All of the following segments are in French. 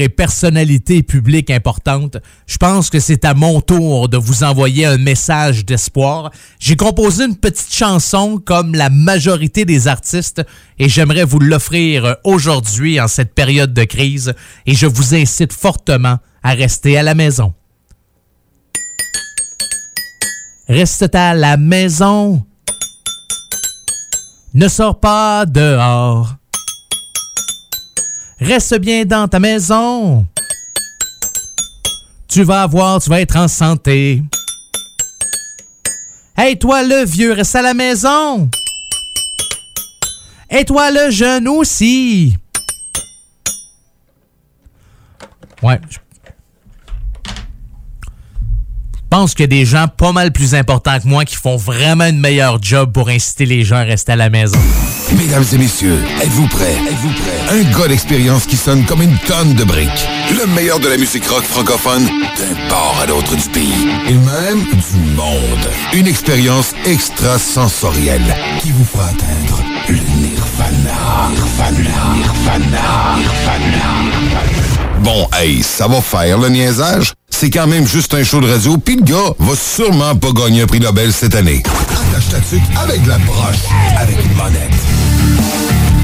et personnalité publique importante, je pense que c'est à mon tour de vous envoyer un message d'espoir. J'ai composé une petite chanson comme la majorité des artistes et j'aimerais vous l'offrir aujourd'hui en cette période de crise et je vous incite fortement à rester à la maison. Reste à la maison. Ne sors pas dehors. Reste bien dans ta maison. Tu vas voir, tu vas être en santé. Hey, toi le vieux, reste à la maison. Et toi le jeune aussi. Ouais, je pense qu'il y a des gens pas mal plus importants que moi qui font vraiment une meilleure job pour inciter les gens à rester à la maison. Mesdames et messieurs, êtes-vous prêts? Êtes-vous prêts? Un gars d'expérience qui sonne comme une tonne de briques. Le meilleur de la musique rock francophone d'un port à l'autre du pays. Et même du monde. Une expérience extrasensorielle qui vous fera atteindre le nirvana. Nirvana. Nirvana. Nirvana. Bon, hey, ça va faire le niaisage? C'est quand même juste un show de radio, puis le gars va sûrement pas gagner un prix Nobel cette année. Attache ta avec la broche, avec une.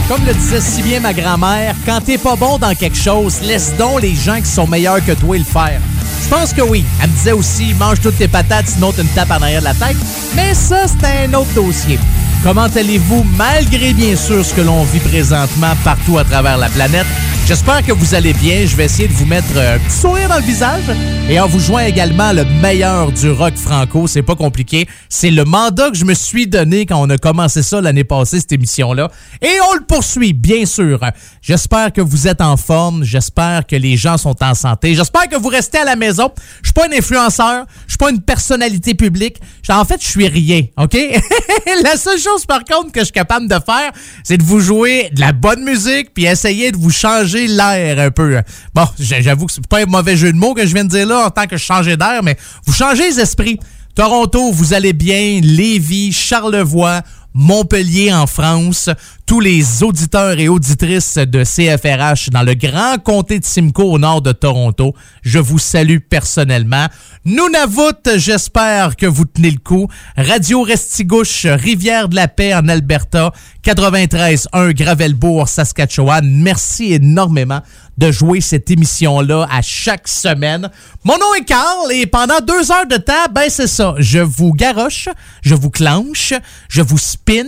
Comme le disait si bien ma grand-mère, quand t'es pas bon dans quelque chose, laisse donc les gens qui sont meilleurs que toi le faire. Je pense que oui. Elle me disait aussi, mange toutes tes patates, sinon tu une tape en arrière de la tête. Mais ça, c'est un autre dossier. Comment allez-vous? Malgré bien sûr ce que l'on vit présentement partout à travers la planète? J'espère que vous allez bien. Je vais essayer de vous mettre un petit sourire dans le visage et en vous joint également le meilleur du rock franco. C'est pas compliqué. C'est le mandat que je me suis donné quand on a commencé ça l'année passée, cette émission-là. Et on le poursuit, bien sûr. J'espère que vous êtes en forme. J'espère que les gens sont en santé. J'espère que vous restez à la maison. Je suis pas un influenceur. Je suis pas une personnalité publique. En fait, je suis rien, OK? la seule chose, par contre, que je suis capable de faire, c'est de vous jouer de la bonne musique puis essayer de vous changer l'air un peu. Bon, j'avoue que c'est pas un mauvais jeu de mots que je viens de dire là en tant que changer d'air, mais vous changez les esprits. Toronto, vous allez bien. Lévis, Charlevoix, Montpellier en France, tous les auditeurs et auditrices de CFRH dans le grand comté de Simcoe au nord de Toronto, je vous salue personnellement. Nunavut, j'espère que vous tenez le coup. Radio Restigouche, Rivière de la Paix en Alberta, 93.1 Gravelbourg, Saskatchewan. Merci énormément de jouer cette émission-là à chaque semaine. Mon nom est Carl et pendant deux heures de temps, ben c'est ça. Je vous garoche, je vous clenche, je vous spin,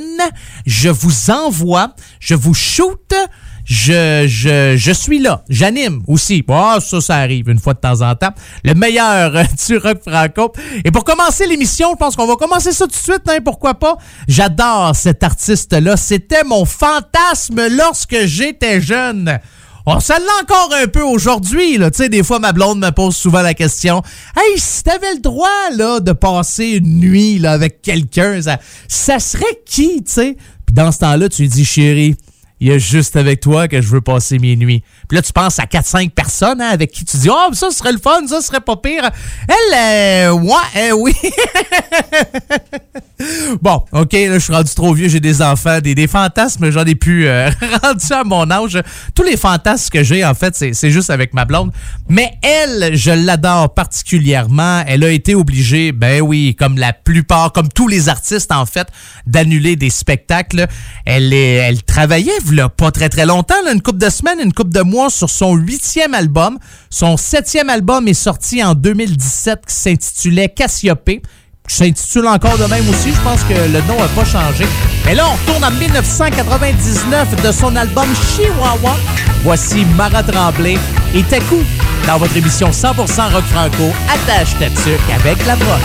je vous envoie, je vous shoot, je, je, je suis là. J'anime aussi. Ah, ça, ça arrive une fois de temps en temps. Le meilleur du rock franco. Et pour commencer l'émission, je pense qu'on va commencer ça tout de suite, hein, pourquoi pas. J'adore cet artiste-là. C'était mon fantasme lorsque j'étais jeune. On ça l'a encore un peu aujourd'hui, là. Tu sais, des fois, ma blonde me pose souvent la question Hey, si t'avais le droit, là, de passer une nuit, là, avec quelqu'un, ça, ça serait qui, tu sais? Dans ce temps-là, tu dis, chérie, il y a juste avec toi que je veux passer mes nuits. Puis là, tu penses à 4-5 personnes hein, avec qui tu dis Oh, ça serait le fun, ça serait pas pire. Elle, euh, ouais, euh, oui. bon, OK, là, je suis rendu trop vieux, j'ai des enfants, des, fantasmes, j'en ai plus euh, rendu à mon âge. Tous les fantasmes que j'ai, en fait, c'est juste avec ma blonde. Mais elle, je l'adore particulièrement. Elle a été obligée, ben oui, comme la plupart, comme tous les artistes, en fait, d'annuler des spectacles. Elle, est, elle travaillait, a pas très très longtemps, une couple de semaines, une couple de mois sur son huitième album. Son septième album est sorti en 2017 qui s'intitulait Cassiope qui s'intitule encore de même aussi. Je pense que le nom n'a pas changé. Mais là, on retourne en 1999 de son album Chihuahua. Voici Mara Tremblay et Taku dans votre émission 100% rock franco. Attache ta avec la broche.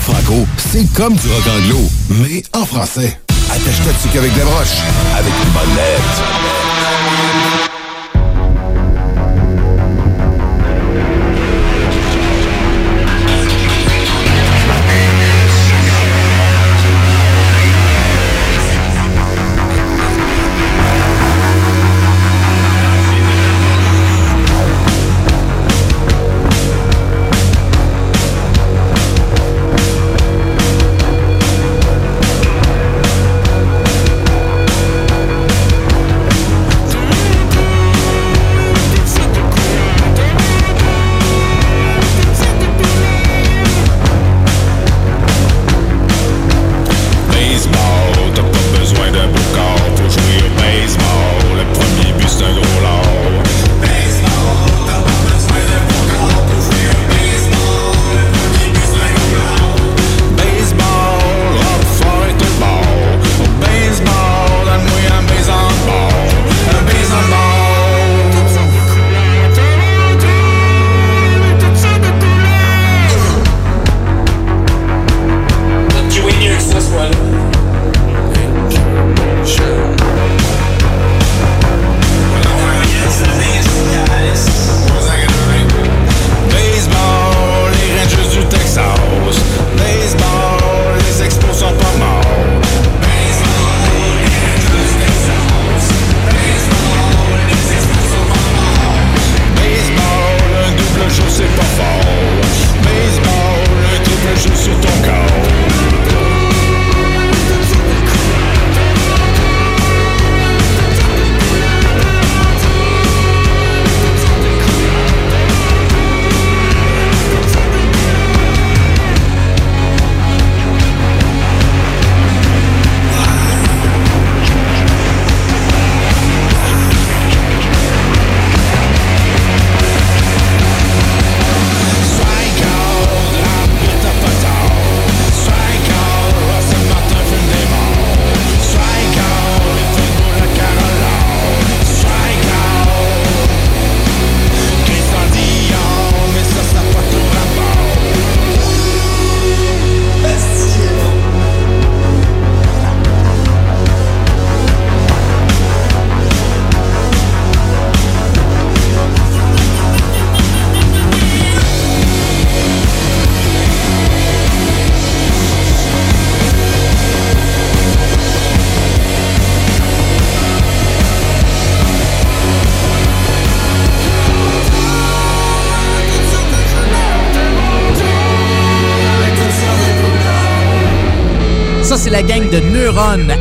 Franco, c'est comme du rock anglo, mais en français. Attache-toi avec des broches, avec une bonne lettre.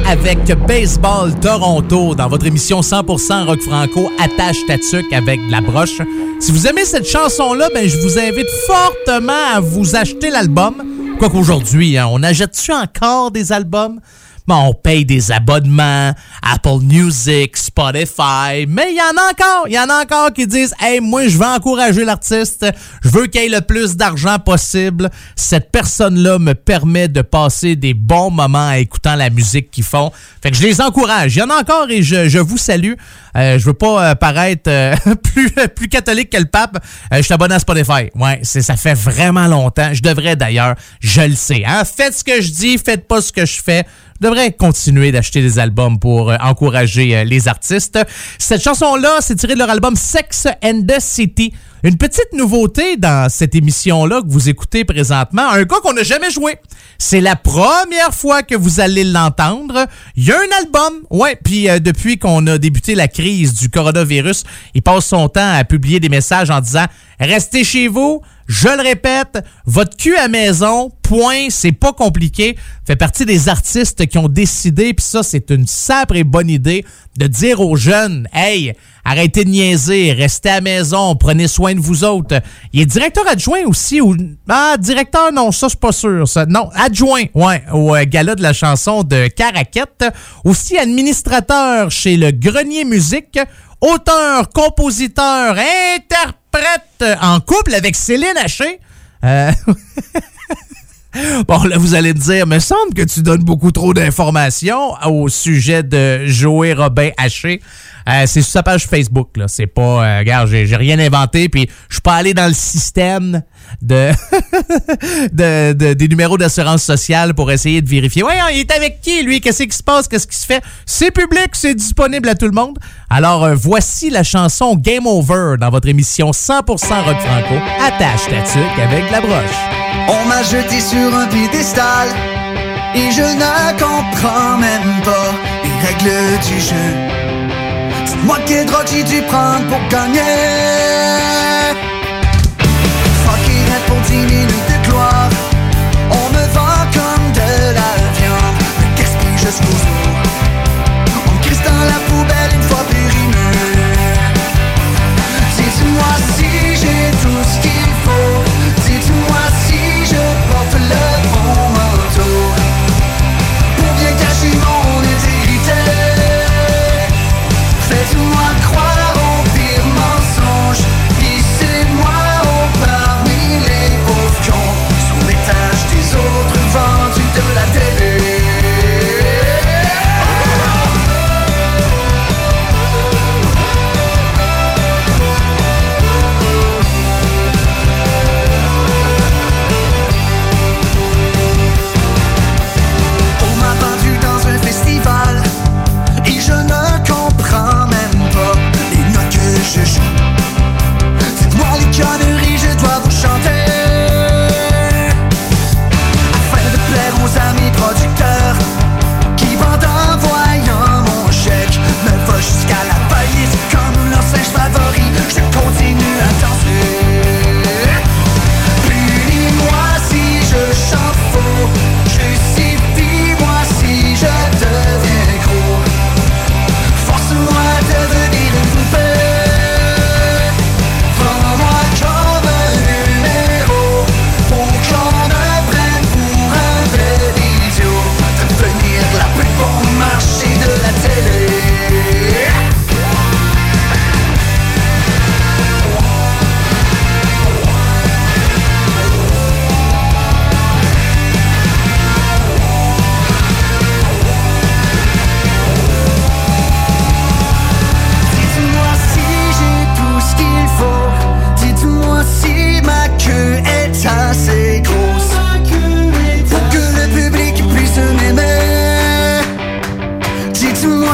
Avec Baseball Toronto dans votre émission 100% rock franco Attache Tatuc avec la broche. Si vous aimez cette chanson-là, ben, je vous invite fortement à vous acheter l'album. Quoi qu'aujourd'hui, hein, on achète-tu encore des albums? on paye des abonnements, Apple Music, Spotify, mais il y en a encore, il y en a encore qui disent "Hey, moi je veux encourager l'artiste, je veux qu'il ait le plus d'argent possible. Cette personne-là me permet de passer des bons moments en écoutant la musique qu'ils font." Fait que je les encourage. Il y en a encore et je, vous salue. Euh, je veux pas euh, paraître euh, plus, plus catholique que le pape. je suis abonné à Spotify. Ouais, ça fait vraiment longtemps. Je devrais d'ailleurs, je le sais. Hein? Faites ce que je dis, faites pas ce que je fais devrait continuer d'acheter des albums pour euh, encourager euh, les artistes. Cette chanson-là, c'est tiré de leur album Sex and the City. Une petite nouveauté dans cette émission-là que vous écoutez présentement, un gars qu'on n'a jamais joué. C'est la première fois que vous allez l'entendre. Il y a un album, ouais, puis euh, depuis qu'on a débuté la crise du coronavirus, il passe son temps à publier des messages en disant « Restez chez vous, je le répète, votre cul à maison, point, c'est pas compliqué. Fait partie des artistes qui ont décidé, puis ça, c'est une sacre et bonne idée, de dire aux jeunes, hey, arrêtez de niaiser, restez à maison, prenez soin de vous autres. Il est directeur adjoint aussi, ou, ah, directeur, non, ça, suis pas sûr, ça. Non, adjoint, ouais, au euh, gala de la chanson de Caraquette. Aussi administrateur chez le Grenier Musique, auteur, compositeur, interprète en couple avec Céline Haché. Euh... Bon, là, vous allez me dire, me semble que tu donnes beaucoup trop d'informations au sujet de Joey Robin Haché. Euh, c'est sur sa page Facebook. Là. C'est pas. Euh, regarde, j'ai, rien inventé, puis je suis pas allé dans le système de, de, de- des numéros d'assurance sociale pour essayer de vérifier. Ouais, il est avec qui, lui? Qu'est-ce qui se passe? Qu'est-ce qui se fait? C'est public, c'est disponible à tout le monde. Alors, euh, voici la chanson Game Over dans votre émission 100% rock franco. Attache ta tuque avec la broche. On m'a jeté sur un piédestal et je ne comprends même pas les règles du jeu. Moi quelle drogue j'ai dû prendre pour gagner. Fucking head pour 10 minutes de gloire. On me vend comme de la viande, mais gaspille jusqu'aux os. On me crisse dans la poubelle une fois périmé. Dites-moi si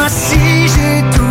si j'ai tout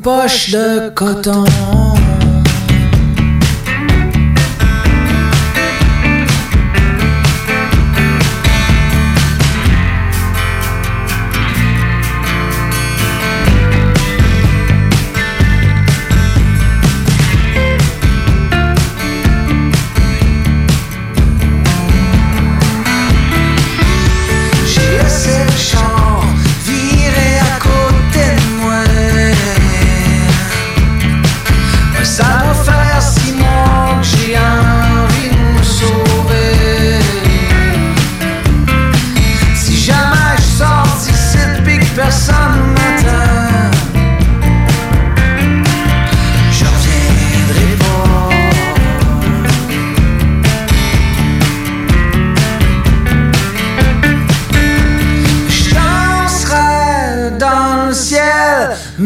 de coton.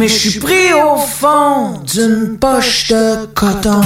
Mais je suis pris au fond d'une poche de coton.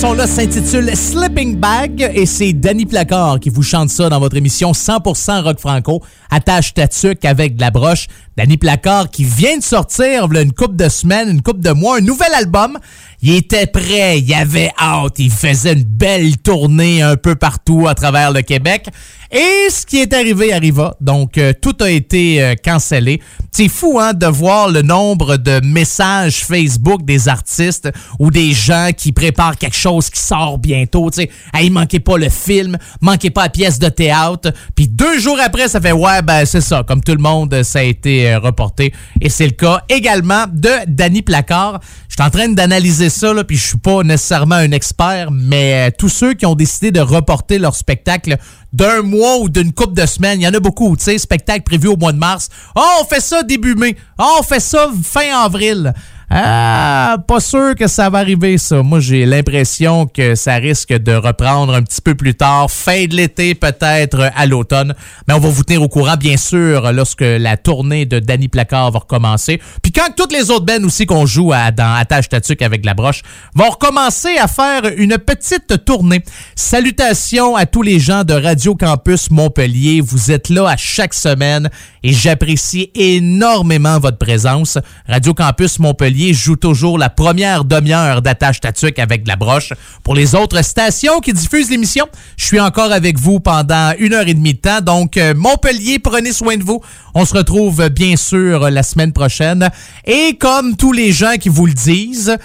Chanson-là s'intitule Slipping Bag et c'est Danny Placard qui vous chante ça dans votre émission 100% rock franco. Attache ta tuque avec de la broche. Danny Placard qui vient de sortir une coupe de semaines, une coupe de mois, un nouvel album. Il était prêt, il avait hâte, il faisait une belle tournée un peu partout à travers le Québec. Et ce qui est arrivé arriva. Donc, euh, tout a été euh, cancellé. C'est fou, hein, de voir le nombre de messages Facebook des artistes ou des gens qui préparent quelque chose qui sort bientôt. Tu sais, hey, manquez pas le film, manquez pas la pièce de théâtre. Puis deux jours après, ça fait, ouais, ben c'est ça. Comme tout le monde, ça a été euh, reporté. Et c'est le cas également de Danny Placard. Je suis en train d'analyser ça, là, puis je suis pas nécessairement un expert, mais tous ceux qui ont décidé de reporter leur spectacle d'un mois ou d'une coupe de semaines. Il y en a beaucoup, tu sais, spectacle prévu au mois de mars. Oh, on fait ça début mai. Oh, on fait ça fin avril. Ah, pas sûr que ça va arriver, ça. Moi, j'ai l'impression que ça risque de reprendre un petit peu plus tard, fin de l'été, peut-être à l'automne. Mais on va vous tenir au courant, bien sûr, lorsque la tournée de Danny Placard va recommencer. Puis quand toutes les autres bands aussi qu'on joue à, dans Attache Tatuc avec la broche vont recommencer à faire une petite tournée. Salutations à tous les gens de Radio Campus Montpellier. Vous êtes là à chaque semaine et j'apprécie énormément votre présence. Radio Campus Montpellier Joue toujours la première demi-heure d'attache tatuc avec de la broche. Pour les autres stations qui diffusent l'émission, je suis encore avec vous pendant une heure et demie de temps. Donc, euh, Montpellier, prenez soin de vous. On se retrouve bien sûr la semaine prochaine. Et comme tous les gens qui vous le disent,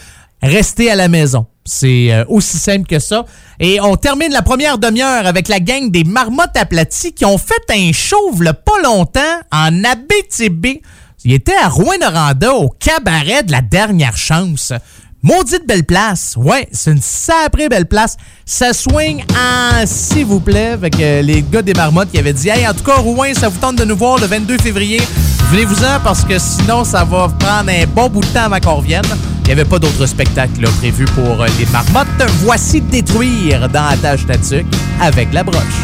restez à la maison. C'est euh, aussi simple que ça. Et on termine la première demi-heure avec la gang des marmottes aplaties qui ont fait un chauve le pas longtemps en Abitibi. Il était à Rouen-Noranda au cabaret de la dernière chance. Maudite belle place. Ouais, c'est une sacrée belle place. Ça swing en s'il vous plaît. Avec les gars des marmottes qui avaient dit Hey, en tout cas, Rouen, ça vous tente de nous voir le 22 février. Venez-vous-en parce que sinon, ça va prendre un bon bout de temps avant qu'on revienne. Il n'y avait pas d'autres spectacles prévus pour les marmottes. Voici Détruire dans la tâche avec la broche.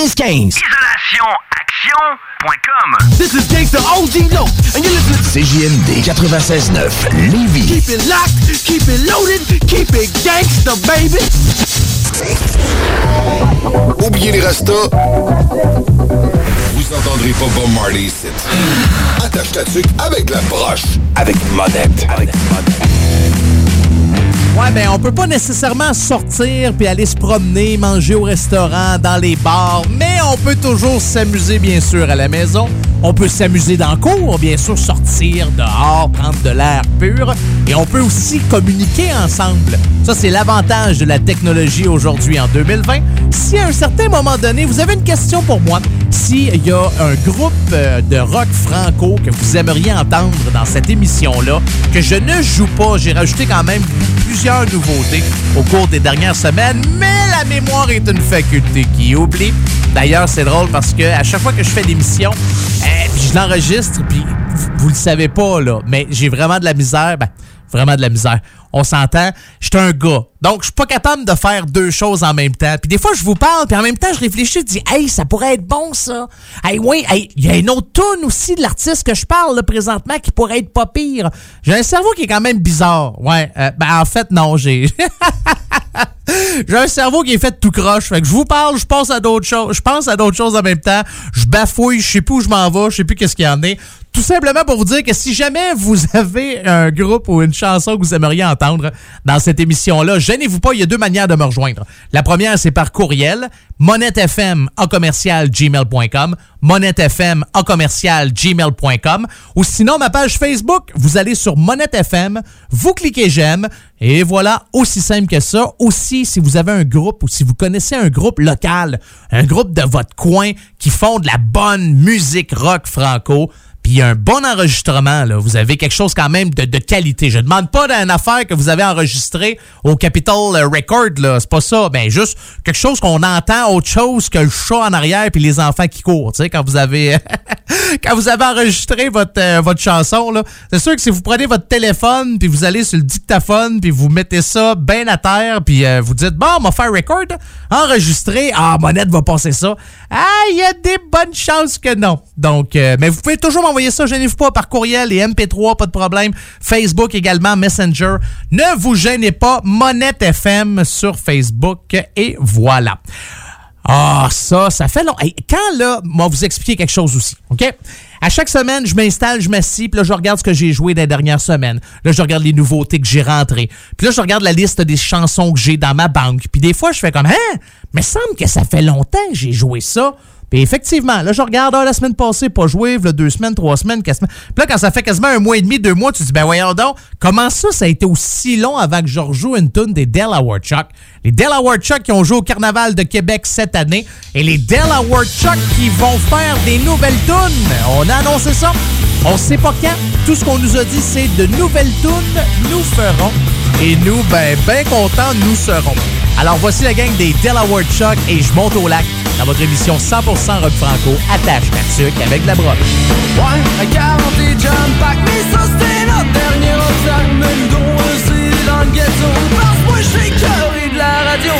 1515. IsolationAction.com This is Gangsta OG Low, and you're listening CJMD 96.9 Lévis. Keep it locked, keep it loaded, keep it gangsta, baby. Oubliez les restos. Vous entendrez pas Bob Marley ici. Attache ta tuque avec la broche. Avec monette. Avec monette. Ouais, ben on peut pas nécessairement sortir puis aller se promener, manger au restaurant, dans les bars, mais on peut toujours s'amuser bien sûr à la maison. On peut s'amuser dans le cours, bien sûr sortir dehors, prendre de l'air pur et on peut aussi communiquer ensemble. Ça c'est l'avantage de la technologie aujourd'hui en 2020. Si à un certain moment donné, vous avez une question pour moi, s'il y a un groupe euh, de rock franco que vous aimeriez entendre dans cette émission-là, que je ne joue pas, j'ai rajouté quand même plusieurs nouveautés au cours des dernières semaines, mais la mémoire est une faculté qui oublie. D'ailleurs, c'est drôle parce que chaque fois que je fais l'émission, eh, puis je l'enregistre, puis vous, vous le savez pas, là, mais j'ai vraiment de la misère. Ben, vraiment de la misère. On s'entend, je suis un gars. Donc, je suis pas capable de faire deux choses en même temps. Puis des fois, je vous parle, puis en même temps, je réfléchis, je dis, hey, ça pourrait être bon, ça. Hey, oui, hey, il y a une autre tune aussi de l'artiste que je parle, là, présentement, qui pourrait être pas pire. J'ai un cerveau qui est quand même bizarre. Ouais, euh, ben, en fait, non, j'ai... J'ai un cerveau qui est fait tout croche. Fait que je vous parle, je pense à d'autres choses. Je pense à d'autres choses en même temps. Je bafouille, je sais plus où je m'en vais, je sais plus qu'est-ce qu'il y en est. Tout simplement pour vous dire que si jamais vous avez un groupe ou une chanson que vous aimeriez entendre dans cette émission-là, gênez-vous pas, il y a deux manières de me rejoindre. La première, c'est par courriel, monettefm en commercial gmail.com, monettefm en gmail.com, ou sinon ma page Facebook, vous allez sur monettefm, vous cliquez j'aime, et voilà, aussi simple que ça. Aussi, si vous avez un groupe ou si vous connaissez un groupe local, un groupe de votre coin qui font de la bonne musique rock franco, puis un bon enregistrement, là. Vous avez quelque chose quand même de, de qualité. Je demande pas d'une affaire que vous avez enregistrée au Capitol Record, là. C'est pas ça. Ben, juste quelque chose qu'on entend autre chose que le chat en arrière puis les enfants qui courent, tu sais, quand vous avez, quand vous avez enregistré votre, euh, votre chanson, là. C'est sûr que si vous prenez votre téléphone puis vous allez sur le dictaphone puis vous mettez ça bien à terre puis euh, vous dites, bon, on faire record, enregistrer, ah, Monette va passer ça. Ah, il y a des bonnes chances que non. Donc, euh, mais vous pouvez toujours m'envoyer ça, gênez-vous pas par courriel et MP3, pas de problème. Facebook également, Messenger. Ne vous gênez pas, Monette FM sur Facebook et voilà. Ah, ça, ça fait long. Quand là, moi, vous expliquer quelque chose aussi, OK? À chaque semaine, je m'installe, je m'assis, puis là, je regarde ce que j'ai joué dans dernières semaines. Là, je regarde les nouveautés que j'ai rentrées. Puis là, je regarde la liste des chansons que j'ai dans ma banque. Puis des fois, je fais comme, hein? Mais semble que ça fait longtemps que j'ai joué ça. Puis effectivement, là, je regarde, ah, la semaine passée, pas joué, là, deux semaines, trois semaines, quatre semaines. Puis là, quand ça fait quasiment un mois et demi, deux mois, tu dis, ben voyons donc, comment ça, ça a été aussi long avant que je rejoue une tune des Delaware Chuck? Les Delaware Chuck qui ont joué au Carnaval de Québec cette année et les Delaware Chuck qui vont faire des nouvelles tunes. A ça. On sait pas quand. Tout ce qu'on nous a dit, c'est de nouvelles tunes, nous ferons. Et nous, ben, ben contents, nous serons. Alors voici la gang des Delaware Chuck et je monte au lac dans votre émission 100% rock franco, attache ta tuque avec la broche. Ouais, à 40 et jump pack, mais ça c'était notre dernier obstacle. Mais nous donc aussi dans le ghetto. Parce que moi j'ai cœur de la radio.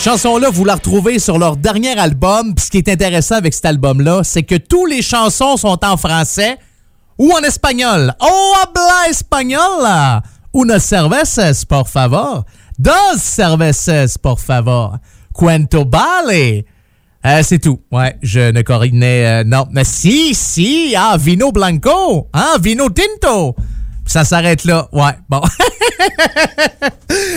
Chanson-là, vous la retrouvez sur leur dernier album. Ce qui est intéressant avec cet album-là, c'est que tous les chansons sont en français ou en espagnol. Oh, habla espagnol! Una cervezas, por favor. Dos cervezas, por favor. Cuento vale. Euh, c'est tout. Ouais, je ne coordonnais... euh, non, mais si, si. Ah, vino blanco. Ah, vino tinto. Ça s'arrête là. Ouais, bon.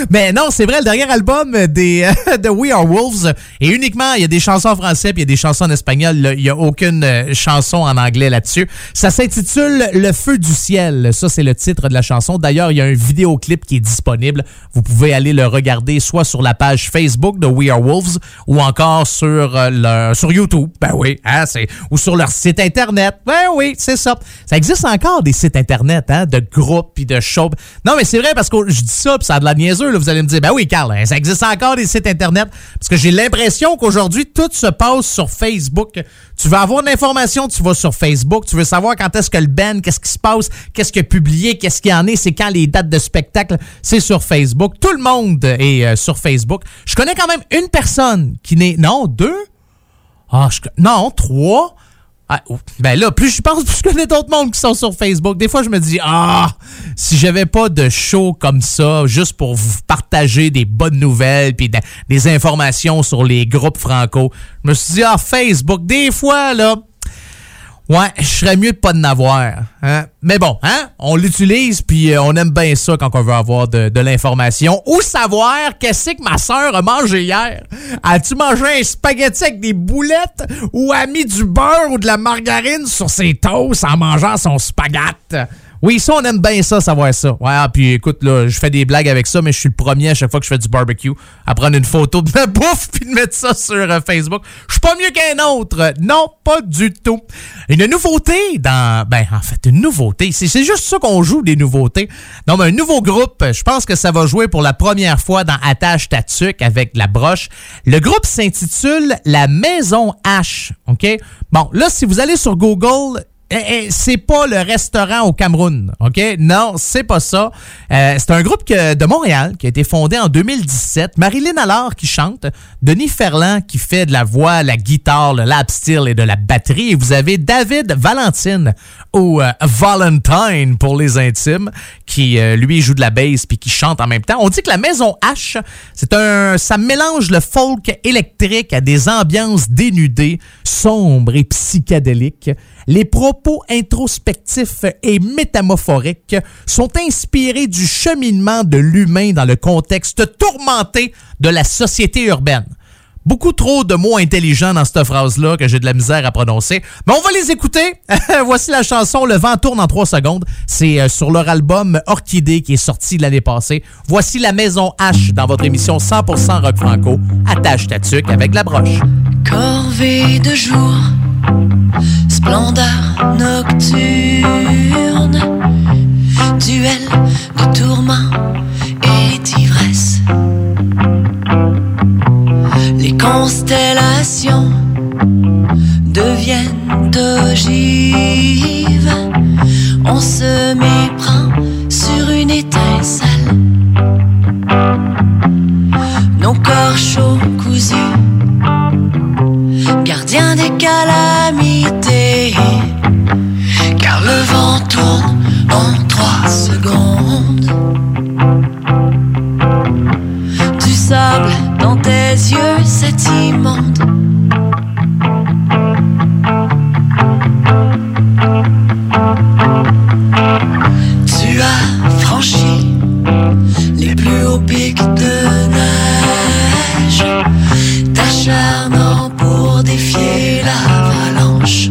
Mais non, c'est vrai, le dernier album des, euh, de We Are Wolves est uniquement, il y a des chansons en français puis il y a des chansons en espagnol. Il n'y a aucune euh, chanson en anglais là-dessus. Ça s'intitule Le Feu du Ciel. Ça, c'est le titre de la chanson. D'ailleurs, il y a un vidéoclip qui est disponible. Vous pouvez aller le regarder soit sur la page Facebook de We Are Wolves ou encore sur, euh, leur- sur YouTube. Ben oui, hein, c'est, ou sur leur site Internet. Ben oui, c'est ça. Ça existe encore des sites Internet hein, de groupes puis de shows. Non, mais c'est vrai parce que je dis ça puis ça a de la niaiseux. Là. Vous allez me dire, ben oui, Carl, hein, ça existe encore des sites Internet. Parce que j'ai l'impression qu'aujourd'hui, tout se passe sur Facebook. Tu veux avoir de l'information, tu vas sur Facebook. Tu veux savoir quand est-ce que le band, qu'est-ce qui se passe, qu'est-ce qu'il a publié, qu'est-ce qu'il y en est, c'est quand les dates de spectacle, c'est sur Facebook. Tout le monde est euh, sur Facebook. Je connais quand même une personne qui n'est... Non, deux? Ah, non, trois? Ah, oh, ben là, plus je pense, plus je connais d'autres mondes qui sont sur Facebook. Des fois, je me dis, ah, si j'avais pas de show comme ça, juste pour vous partager des bonnes nouvelles puis de- des informations sur les groupes franco, je me suis dit, ah, Facebook, des fois, là, ouais, je serais mieux de pas en avoir. Hein? Mais bon, hein, on l'utilise puis euh, on aime bien ça quand on veut avoir de, l'information ou savoir qu'est-ce que ma soeur a mangé hier. As-tu mangé un spaghetti avec des boulettes ou a mis du beurre ou de la margarine sur ses toasts en mangeant son spaghette? Oui, ça, on aime bien ça, savoir ça. Ouais, ah, puis écoute, là, je fais des blagues avec ça, mais je suis le premier à chaque fois que je fais du barbecue à prendre une photo de ma bouffe puis de mettre ça sur euh, Facebook. Je suis pas mieux qu'un autre. Non, pas du tout. Une nouveauté dans... Ben, en fait, une nouveauté. C'est c'est juste ça qu'on joue, des nouveautés. Non, mais un nouveau groupe, je pense que ça va jouer pour la première fois dans Attache Tatuc avec la broche. Le groupe s'intitule La Maison H. OK? Bon, là, si vous allez sur Google, c'est pas le restaurant au Cameroun, OK? Non, c'est pas ça. Euh, c'est un groupe de Montréal qui a été fondé en 2017. Marilyn Allard qui chante, Denis Ferland qui fait de la voix, la guitare, le lap steel et de la batterie. Et vous avez David Valentine ou euh, Valentine pour les intimes qui euh, lui joue de la bass puis qui chante en même temps. On dit que la Maison H, c'est un ça mélange le folk électrique à des ambiances dénudées, sombres et psychédéliques. Les propos introspectifs et métamophoriques sont inspirés du cheminement de l'humain dans le contexte tourmenté de la société urbaine. Beaucoup trop de mots intelligents dans cette phrase-là que j'ai de la misère à prononcer. Mais on va les écouter. Voici la chanson Le vent tourne en trois secondes. C'est euh, sur leur album Orchidée qui est sorti l'année passée. Voici la Maison H dans votre émission 100% rock franco. Attache ta tuque avec la broche. Corvée de jour, splendeur nocturne, duel de tourments et d'ivresse. Les constellations deviennent ogives, on se méprend sur une étincelle. Nos corps chauds cousus calamités, car le vent tourne en trois secondes. Du sable dans tes yeux, c'est immonde. Tu as franchi les plus hauts pics de neige t'acharnant pour défier l'avalanche.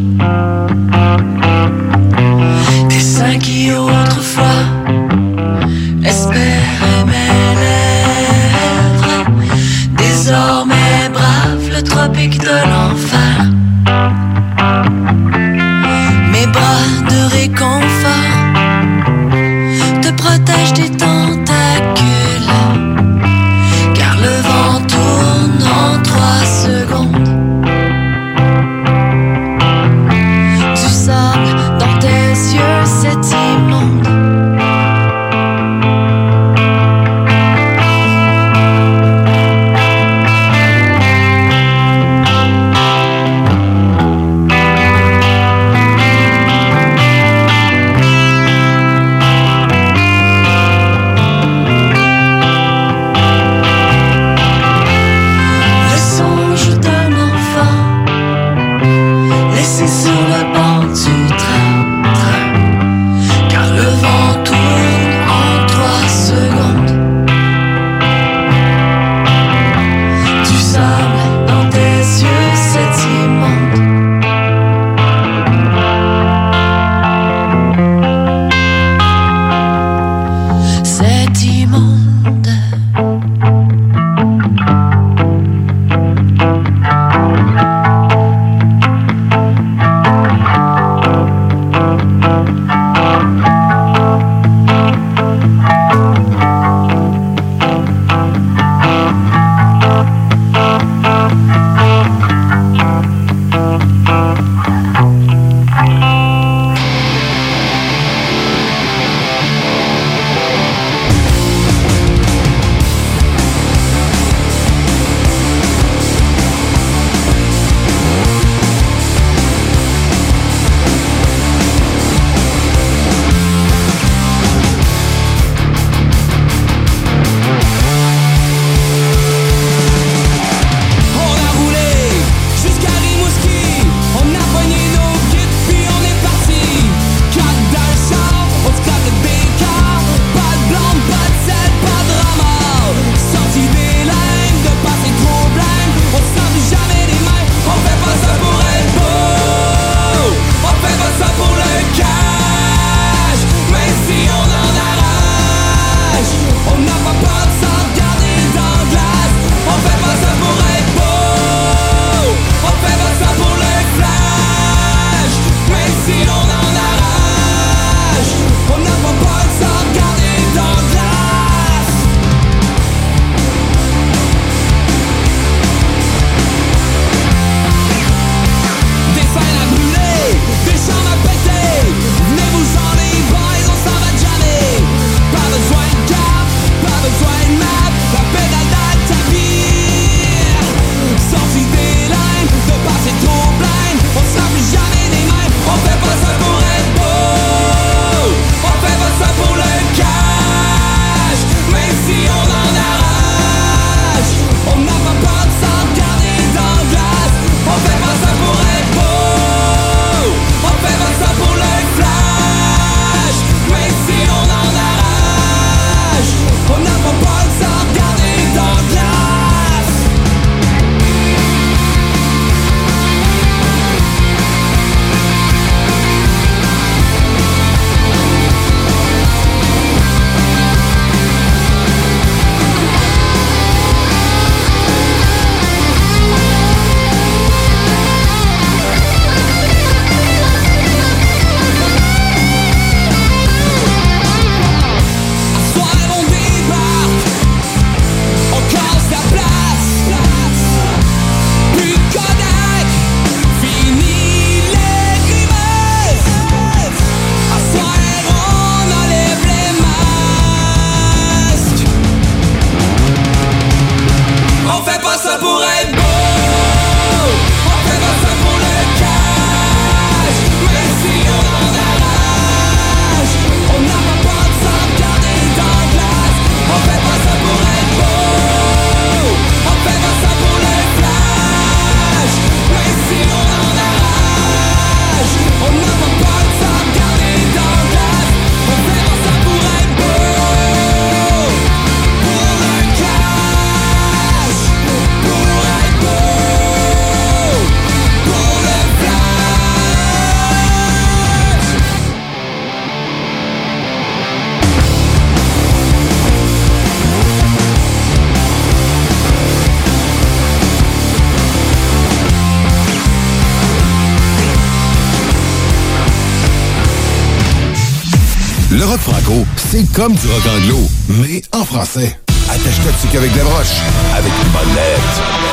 C'est comme du rock anglo, mais en français. Attache-toi dessus qu'avec des broches, avec une bonne.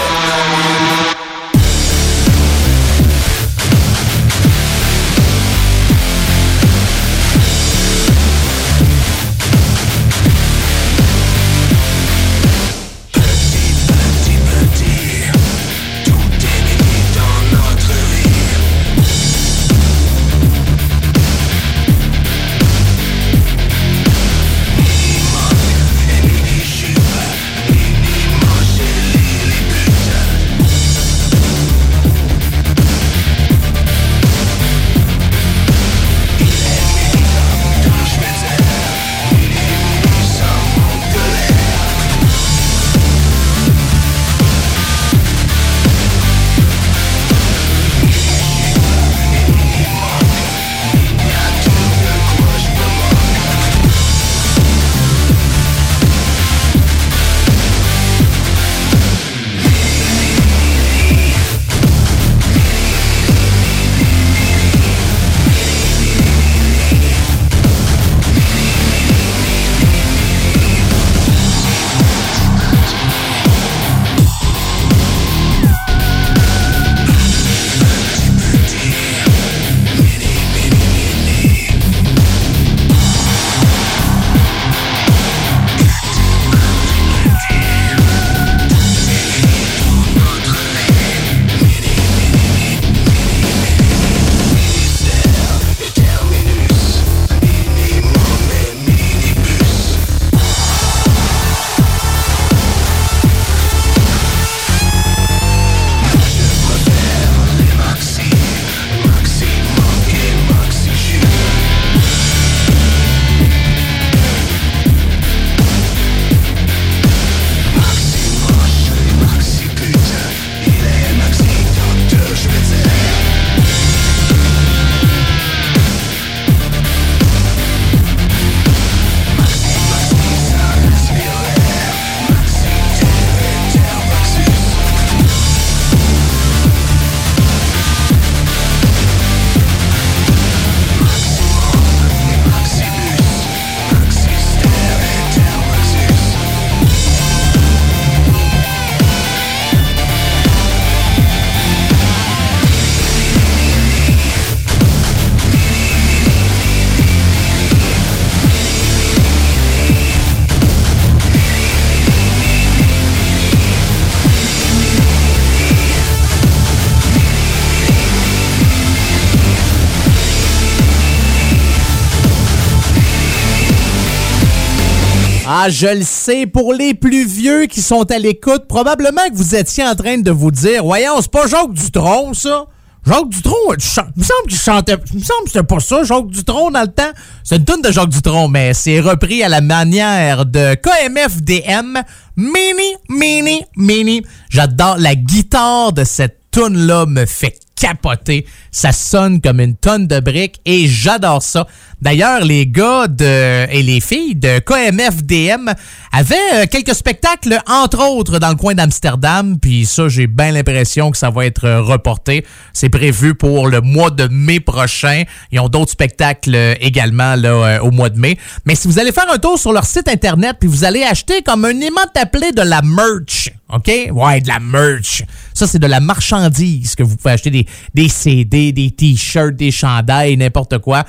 Ah, je le sais, pour les plus vieux qui sont à l'écoute, probablement que vous étiez en train de vous dire, voyons, c'est pas Jacques Dutronc, ça. Jacques Dutronc, il me semble qu'il chantait, il me semble que c'était pas ça, Jacques Dutronc, dans le temps. C'est une tune de Jacques Dutronc, mais c'est repris à la manière de KMFDM. Mini, mini, mini. J'adore la guitare de cette tune-là me fait capoter. Ça sonne comme une tonne de briques et j'adore ça. D'ailleurs, les gars de, et les filles de KMFDM avaient euh, quelques spectacles, entre autres, dans le coin d'Amsterdam. Puis ça, j'ai bien l'impression que ça va être euh, reporté. C'est prévu pour le mois de mai prochain. Ils ont d'autres spectacles euh, également là, au mois de mai. Mais si vous allez faire un tour sur leur site internet, puis vous allez acheter comme un aimant appelé de la merch, OK? Ouais, de la merch. Ça, c'est de la marchandise que vous pouvez acheter des, des CD, des t-shirts, des chandails, n'importe quoi.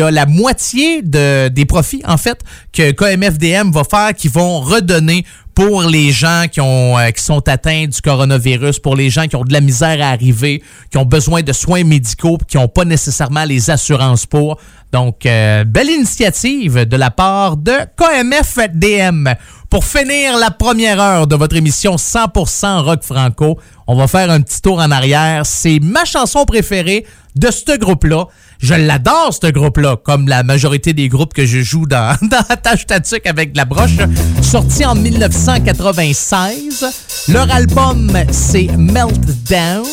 Y a la moitié de, des profits, en fait, que KMFDM va faire qui vont redonner pour les gens euh, qui sont atteints du coronavirus, pour les gens qui ont de la misère à arriver, qui ont besoin de soins médicaux, qui n'ont pas nécessairement les assurances pour. Donc, euh, belle initiative de la part de KMFDM. Pour finir la première heure de votre émission 100% rock franco, on va faire un petit tour en arrière. C'est ma chanson préférée de ce groupe-là. Je l'adore, ce groupe-là, comme la majorité des groupes que je joue dans, dans Attache Tatuc avec la broche. Sorti en 1996. Leur album, c'est Meltdown.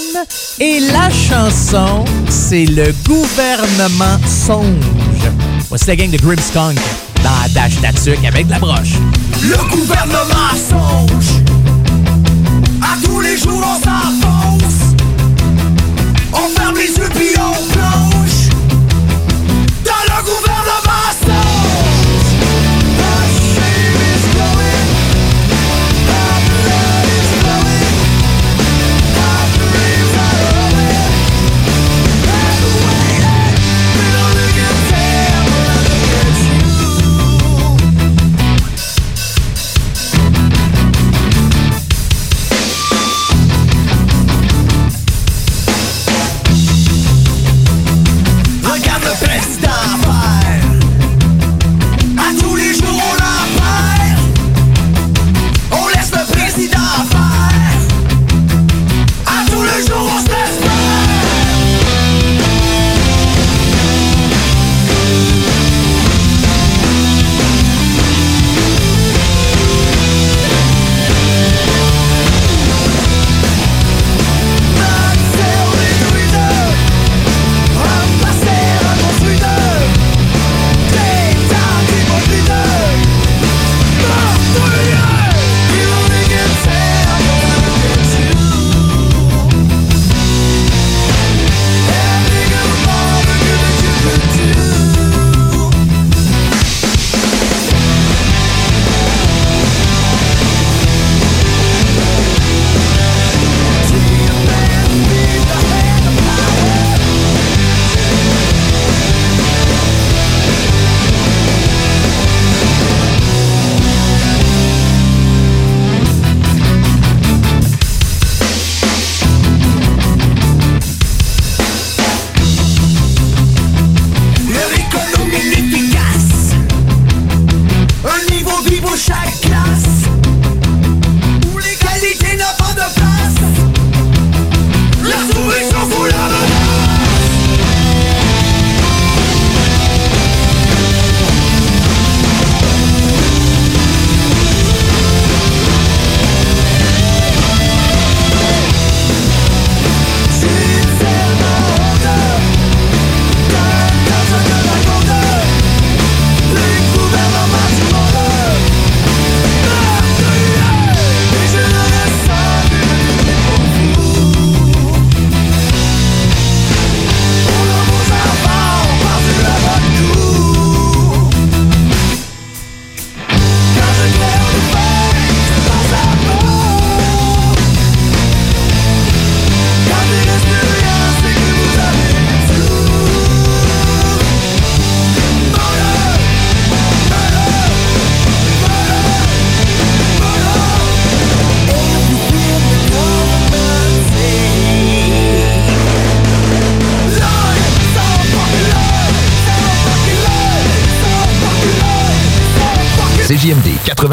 Et la chanson, c'est Le gouvernement songe. Voici la gang de Grimmskunk dans Attache Tatuc avec de la broche. Le gouvernement songe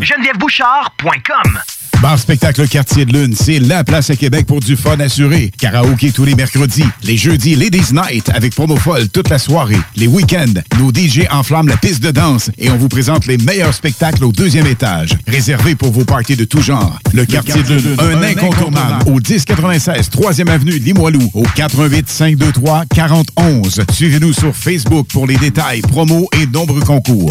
GenevièveBouchard.com. Bar Spectacle Quartier de Lune, c'est la place à Québec pour du fun assuré. Karaoke tous les mercredis. Les jeudis, Ladies Night avec promo folle toute la soirée. Les week-ends, nos DJ enflamment la piste de danse et on vous présente les meilleurs spectacles au deuxième étage. Réservé pour vos parties de tout genre. Le, Quartier, de Lune, un, incontournable. Au 1096 3e Avenue Limoilou, au 88 523 4011. Suivez-nous sur Facebook pour les détails, promos et nombreux concours.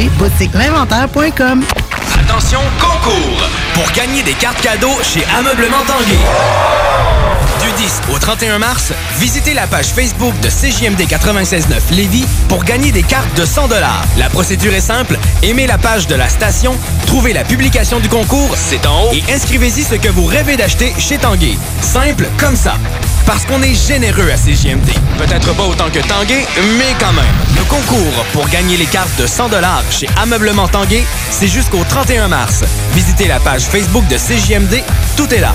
www.boutiquelinventaire.com. Attention, concours! Pour gagner des cartes cadeaux chez Ameublement Tanguay. Du 10 au 31 mars, visitez la page Facebook de CJMD 96.9 Lévis pour gagner des cartes de 100 La procédure est simple. Aimez la page de la station, trouvez la publication du concours, c'est en haut, et inscrivez-y ce que vous rêvez d'acheter chez Tanguay. Simple comme ça. Parce qu'on est généreux à CJMD. Peut-être pas autant que Tanguay, mais quand même. Le concours pour gagner les cartes de 100 chez Ameublement Tanguay, c'est jusqu'au 31 mars. Visitez la page Facebook de CJMD, tout est là.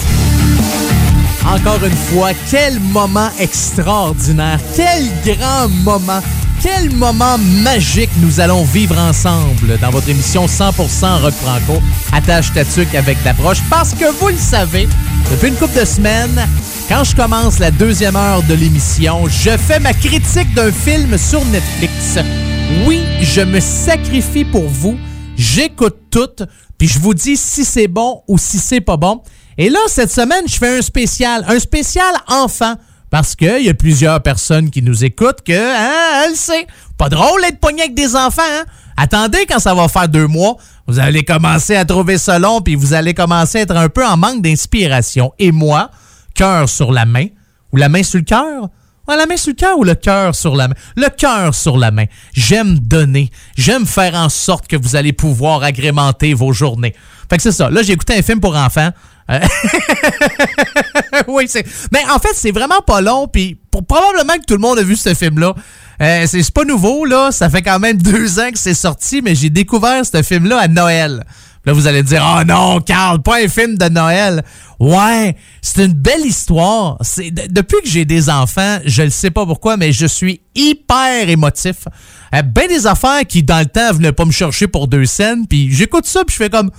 Encore une fois, quel moment extraordinaire, quel grand moment, quel moment magique nous allons vivre ensemble dans votre émission 100% Rock Franco. Attache ta tuque avec la broche parce que vous le savez, depuis une couple de semaines, quand je commence la deuxième heure de l'émission, je fais ma critique d'un film sur Netflix. Oui, je me sacrifie pour vous, j'écoute tout, puis je vous dis si c'est bon ou si c'est pas bon. Et là, cette semaine, je fais un spécial, un spécial enfant. Parce qu'il y a plusieurs personnes qui nous écoutent que, hein, elle sait, pas drôle d'être pogné avec des enfants, hein? Attendez quand ça va faire deux mois, vous allez commencer à trouver ça long, puis vous allez commencer à être un peu en manque d'inspiration. Et moi, cœur sur la main, ou la main sur le cœur, la main sur le cœur ou le cœur sur la main? Le cœur sur la main. J'aime donner. J'aime faire en sorte que vous allez pouvoir agrémenter vos journées. Fait que c'est ça. Là, j'ai écouté un film pour enfants. Euh, oui, c'est. Mais en fait, c'est vraiment pas long. Puis probablement que tout le monde a vu ce film-là. Euh, c'est pas nouveau, là. Ça fait quand même deux ans que c'est sorti, mais j'ai découvert ce film-là à Noël. Là, vous allez dire, oh non, Carl, pas un film de Noël. Ouais, c'est une belle histoire. Depuis que j'ai des enfants, je le sais pas pourquoi, mais je suis hyper émotif. Euh, ben des affaires qui, dans le temps, venaient pas me chercher pour deux scènes, puis j'écoute ça, puis je fais comme,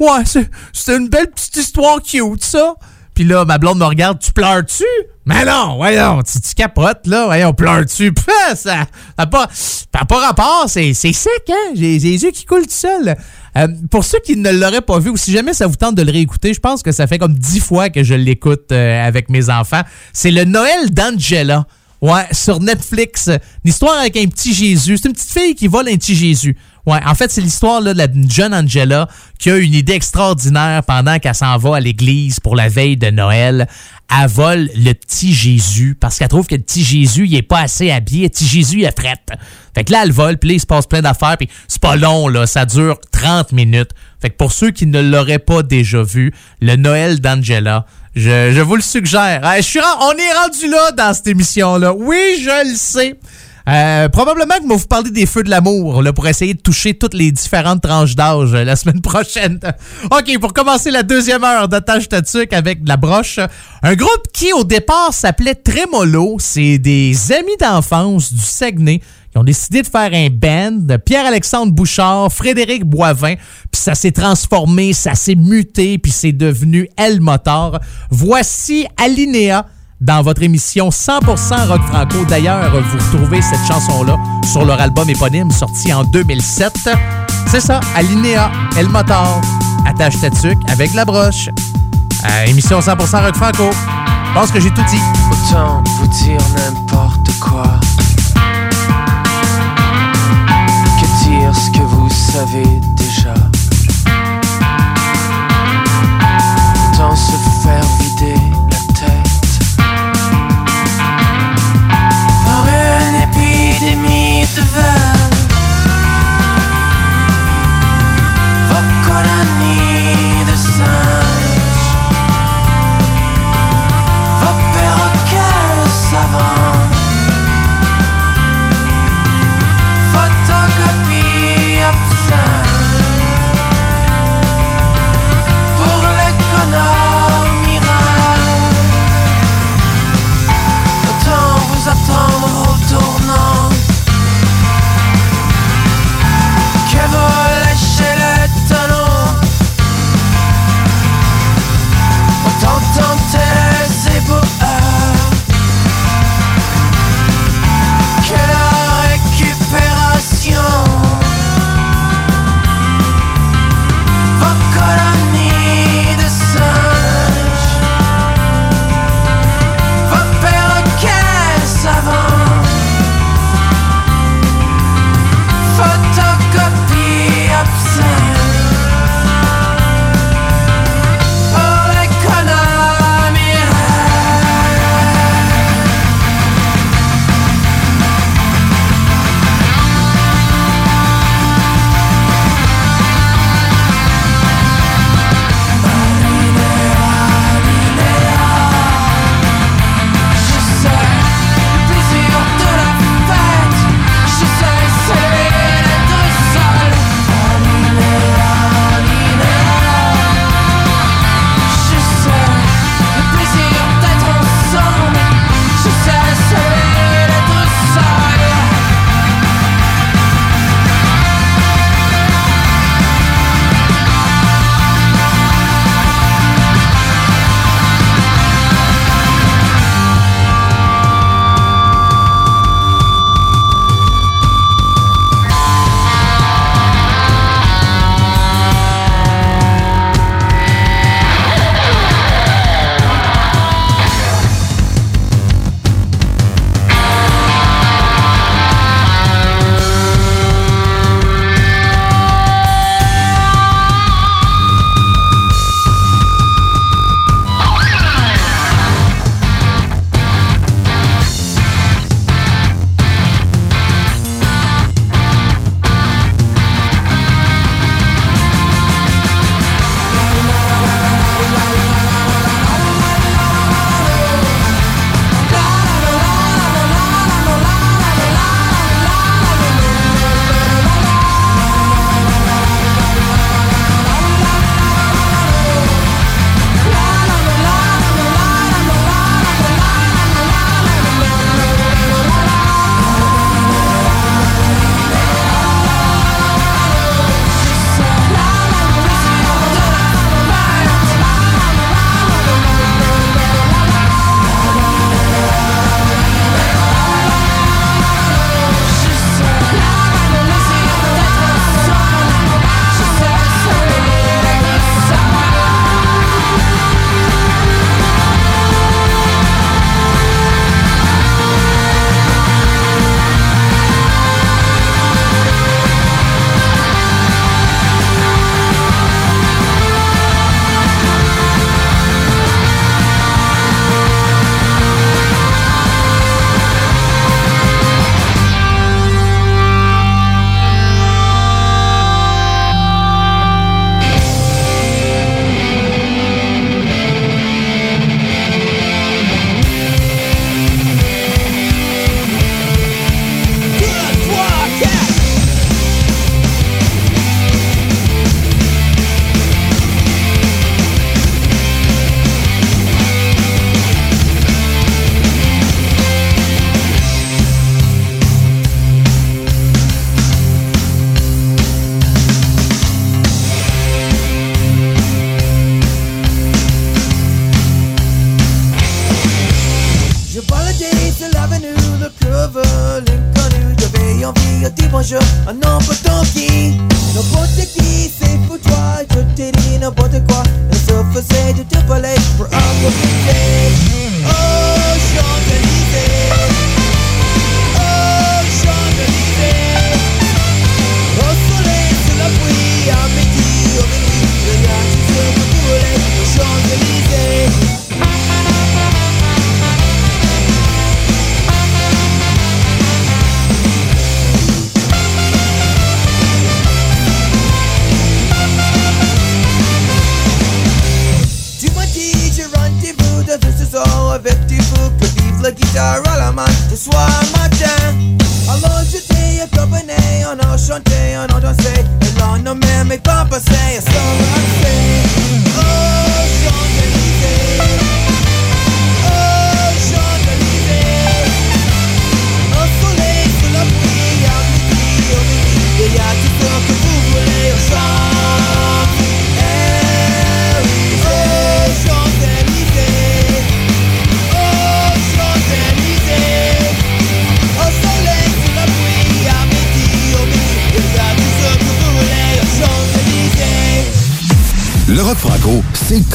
ouais, c'est une belle petite histoire cute, ça. Puis là, ma blonde me regarde, tu pleures-tu? Mais non, voyons, tu, tu capotes, là, voyons, pleures-tu? Ça n'a pas, ça pas rapport, c'est sec, hein? J'ai j'ai les yeux qui coulent tout seul. Euh, pour ceux qui ne l'auraient pas vu, ou si jamais ça vous tente de le réécouter, je pense que ça fait comme dix fois que je l'écoute euh, avec mes enfants. C'est le Noël d'Angela. Ouais, sur Netflix. Une histoire avec un petit Jésus. C'est une petite fille qui vole un petit Jésus. Ouais, en fait, c'est l'histoire de la jeune Angela qui a une idée extraordinaire pendant qu'elle s'en va à l'église pour la veille de Noël. Elle vole le petit Jésus parce qu'elle trouve que le petit Jésus, il est pas assez habillé. Le petit Jésus, il est frette. Fait que là, elle vole, puis là, il se passe plein d'affaires, puis c'est pas long, là. Ça dure 30 minutes. Fait que pour ceux qui ne l'auraient pas déjà vu, le Noël d'Angela, je, je vous le suggère. Je suis on est rendu là dans cette émission-là. Oui, je le sais. Euh, probablement que vais vous parler des feux de l'amour là, pour essayer de toucher toutes les différentes tranches d'âge euh, la semaine prochaine. OK, pour commencer la deuxième heure d'Attache Tatuc avec de la broche, un groupe qui au départ s'appelait Tremolo, c'est des amis d'enfance du Saguenay qui ont décidé de faire un band. Pierre-Alexandre Bouchard, Frédéric Boivin, puis ça s'est transformé, ça s'est muté, puis c'est devenu El Motor. Voici Alinéa dans votre émission 100% Rock Franco. D'ailleurs, vous retrouvez cette chanson-là sur leur album éponyme sorti en 2007. C'est ça, Alinéa, El Motor, attache tatuc avec la broche. Euh, émission 100% Rock Franco. Je pense que j'ai tout dit. Autant vous dire n'importe quoi que dire ce que vous savez déjà? Autant se faire vider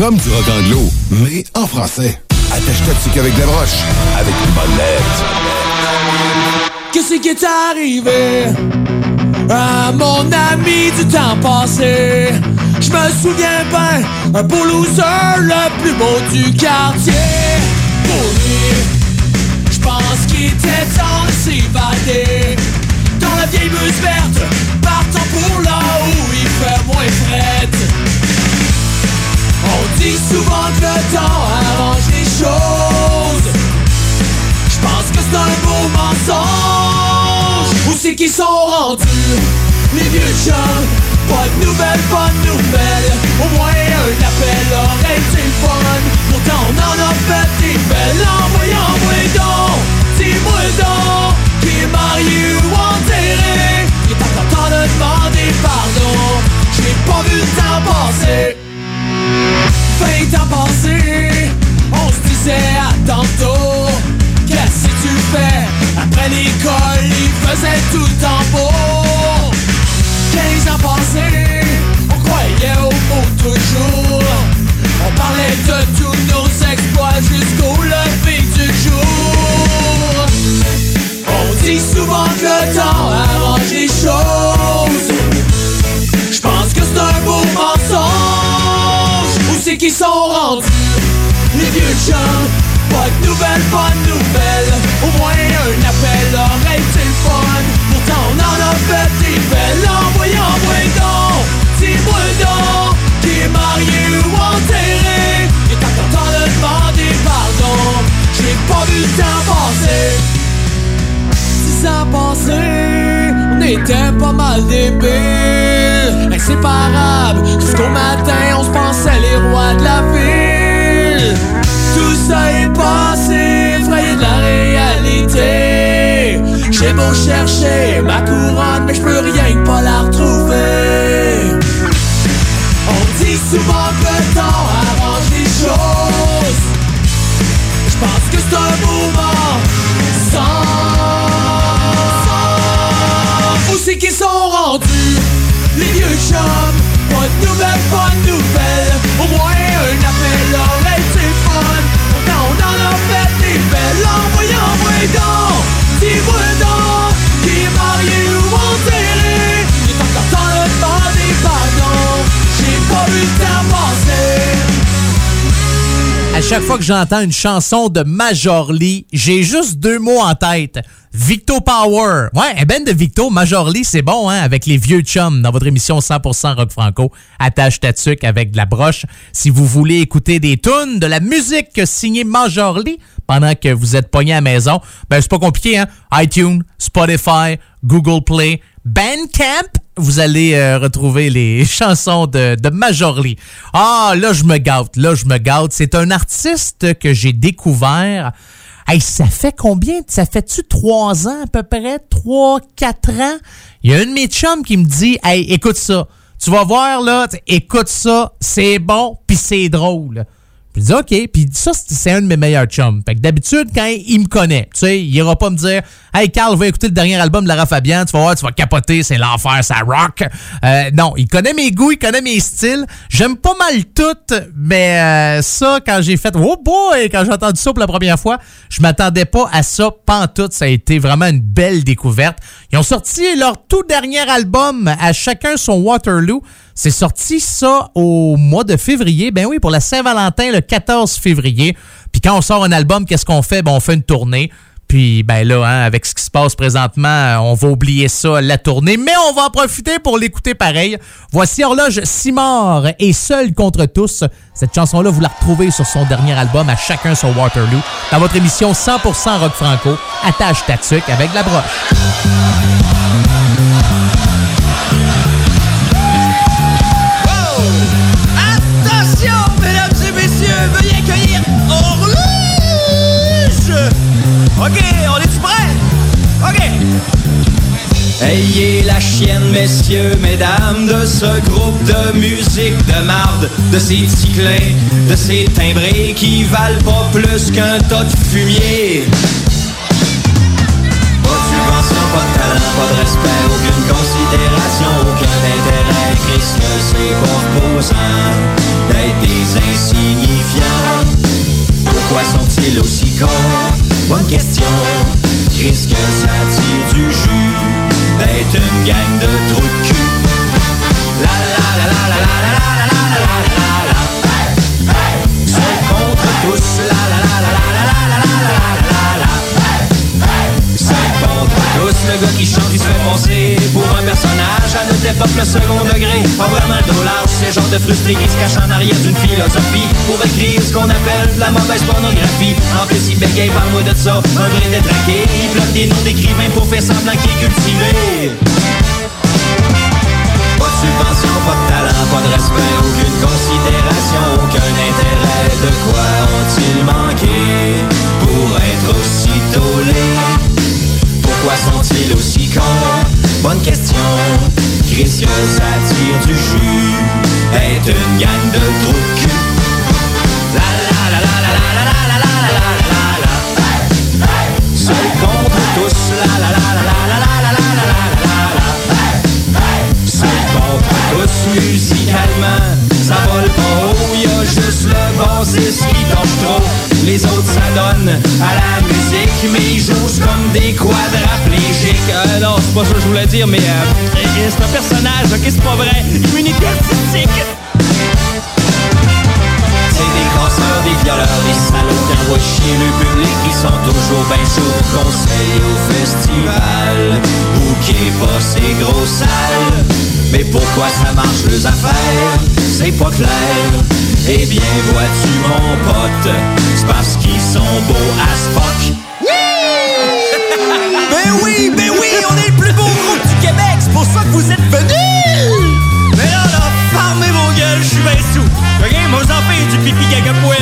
comme du rock anglo, mais en français. Attache-toi qu'avec la broche, avec une bonne lettre. Qu'est-ce qui est arrivé à mon ami du temps passé? Je me souviens bien, un beau loser, le plus beau du quartier. Pour lui, je pense qu'il était temps de s'évader. Dans la vieille buse verte, partant pour là où il fait moins fret. Dit souvent que le temps arrange les choses. Je pense que c'est un beau mensonge. Où c'est qu'ils sont rendus? Les vieux chums Pas de nouvelles, pas de nouvelles. Au moins un appel aurait été fun. Pourtant on en a fait des belles. Envoyez, envoyez donc Dis-moi Qui est marié ou enterré. Il est encore temps de demander pardon. J'ai pas vu le temps passer Fait temps passé On se disait à tantôt Qu'est-ce que tu fais? Après l'école, il faisait tout le temps beau. 15 ans passés, on croyait au mot toujours. On parlait de tous nos exploits jusqu'au lever du jour. On dit souvent que le temps arrange les choses c'est qu'ils sont rendus Les vieux chums pas de nouvelles, pas nouvelles. Au moins un appel aurait été Pourtant on en a fait des belles. Envoyez, envoyez donc Dis-moi Qui est marié ou enterré. Est encore temps de demander pardon J'ai pas vu le temps passer. Six ans passés était pas mal débiles Inséparables Jusqu'au matin on se pensait les rois de la ville tout ça est passé, effrayé de la réalité. J'ai beau chercher ma couronne, mais je peux rien que pas la retrouver. On dit souvent que le temps arrange les choses. Je pense que c'est un mouvement c'est qu'ils sont rendus, les vieux chums? Nouvelles, pas de nouvelles. Au moins un appel aurait été fun. Pourtant on en a fait des belles. Envoyez, envoyez donc. Dis-moi donc. Qui est marié ou enterré. Il est encore temps de demander pardon. J'ai pas vu le temps passer. À chaque fois que j'entends une chanson de Major Lee, j'ai juste deux mots en tête. Victo Power. Ouais, un ben de Victo, Major Lee, c'est bon, hein, avec les vieux chums dans votre émission 100% rock franco. Attache ta avec de la broche. Si vous voulez écouter des tunes, de la musique signée Major Lee pendant que vous êtes pogné à la maison, ben c'est pas compliqué, hein. iTunes, Spotify, Google Play, Bandcamp, vous allez euh, retrouver les chansons de, de Major Lee. Ah, là, je me gâte. Là, je me gâte. C'est un artiste que j'ai découvert. Hey, ça fait combien? Ça fait-tu trois ans à peu près? Trois, quatre ans? Il y a un de mes chums qui me dit, hey, écoute ça. Tu vas voir, là, écoute ça, c'est bon, puis c'est drôle. Puis je dis, OK. Puis ça, c'est c'est un de mes meilleurs chums. Fait que d'habitude, quand il me connaît, tu sais, il ira pas me dire, Hey, Carl, va écouter le dernier album de Lara Fabian, tu vas voir, tu vas capoter, c'est l'enfer, ça rock. Euh, non, il connaît mes goûts, il connaît mes styles. J'aime pas mal tout, mais euh, ça, quand j'ai fait, oh boy, quand j'ai entendu ça pour la première fois, je m'attendais pas à ça, pantoute. Ça a été vraiment une belle découverte. Ils ont sorti leur tout dernier album, à chacun son Waterloo. C'est sorti ça au mois de février. Ben oui, pour la Saint-Valentin, le 14 février. Puis quand on sort un album, qu'est-ce qu'on fait? Ben, on fait une tournée. Puis, ben là, hein, avec ce qui se passe présentement, on va oublier ça, la tournée, mais on va en profiter pour l'écouter pareil. Voici Horloge Simard et Seul contre tous. Cette chanson-là, vous la retrouvez sur son dernier album, à chacun son Waterloo, dans votre émission 100% rock franco, attache ta avec la broche. Ok, on est-tu prêts? Ok Ayez la chienne, messieurs, mesdames, de ce groupe de musique de marde, de ces ticlins, de ces timbrés qui valent pas plus qu'un tas de fumier. Pas de subvention, pas de talent, pas de respect, aucune considération, aucun intérêt. Chris que c'est pas reposant d'être des insignifiants. Pourquoi sont-ils aussi cons? Bonne question. Chris que ça tire du jus d'être une gang de trous de cul. Le gars qui chante, il se fait penser pour un personnage à notre époque, le second degré. Pas vraiment le dos large, c'est genre de frustré qui se cache en arrière d'une philosophie pour écrire ce qu'on appelle de la mauvaise pornographie. En plus, il bégaye, parle-moi de ça, un vrai détraqué. Il bloque des noms d'écrivains pour faire semblant qu'il est cultivé. Pas de subvention, pas de talent, pas de respect, aucune considération, aucun intérêt. De quoi ont-ils manqué pour être aussi tolés? Pourquoi sont-ils aussi cons? Bonne question. Chris que ça tire du jus. Est une gang de cul. La la la la la la la la la la la la la contre tous. La la la la la la la la la la la la. Seul contre tous. Ça vole pas Autres s'adonnent à la musique, mais ils jouent comme des quadraplégiques. Euh, non, c'est pas ça que je voulais dire, mais euh, c'est un personnage, ok, c'est pas vrai. Immunité artistique. C'est des casseurs, des violeurs, des envoient chier le public Qui sont toujours bien chauds de conseils au festival Bouquet pas ces grosses salles Mais pourquoi ça marche les affaires? C'est pas clair. Eh bien vois-tu mon pote C'est parce qu'ils sont beaux as fuck. Ben oui, ben oui, on est le plus beau groupe du Québec C'est pour ça que vous êtes venus Fermez vos gueules, je suis bien sous. Regarde, moi j'en fais du pipi gaga poil,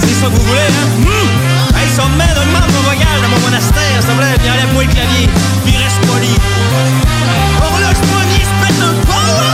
C'est ça que vous voulez, hein? Mmh! Hey, ça me met de mon vocal dans mon monastère, ça me lève, viens à moi le clavier, puis reste poli. On relâche poignet, se pète le poids,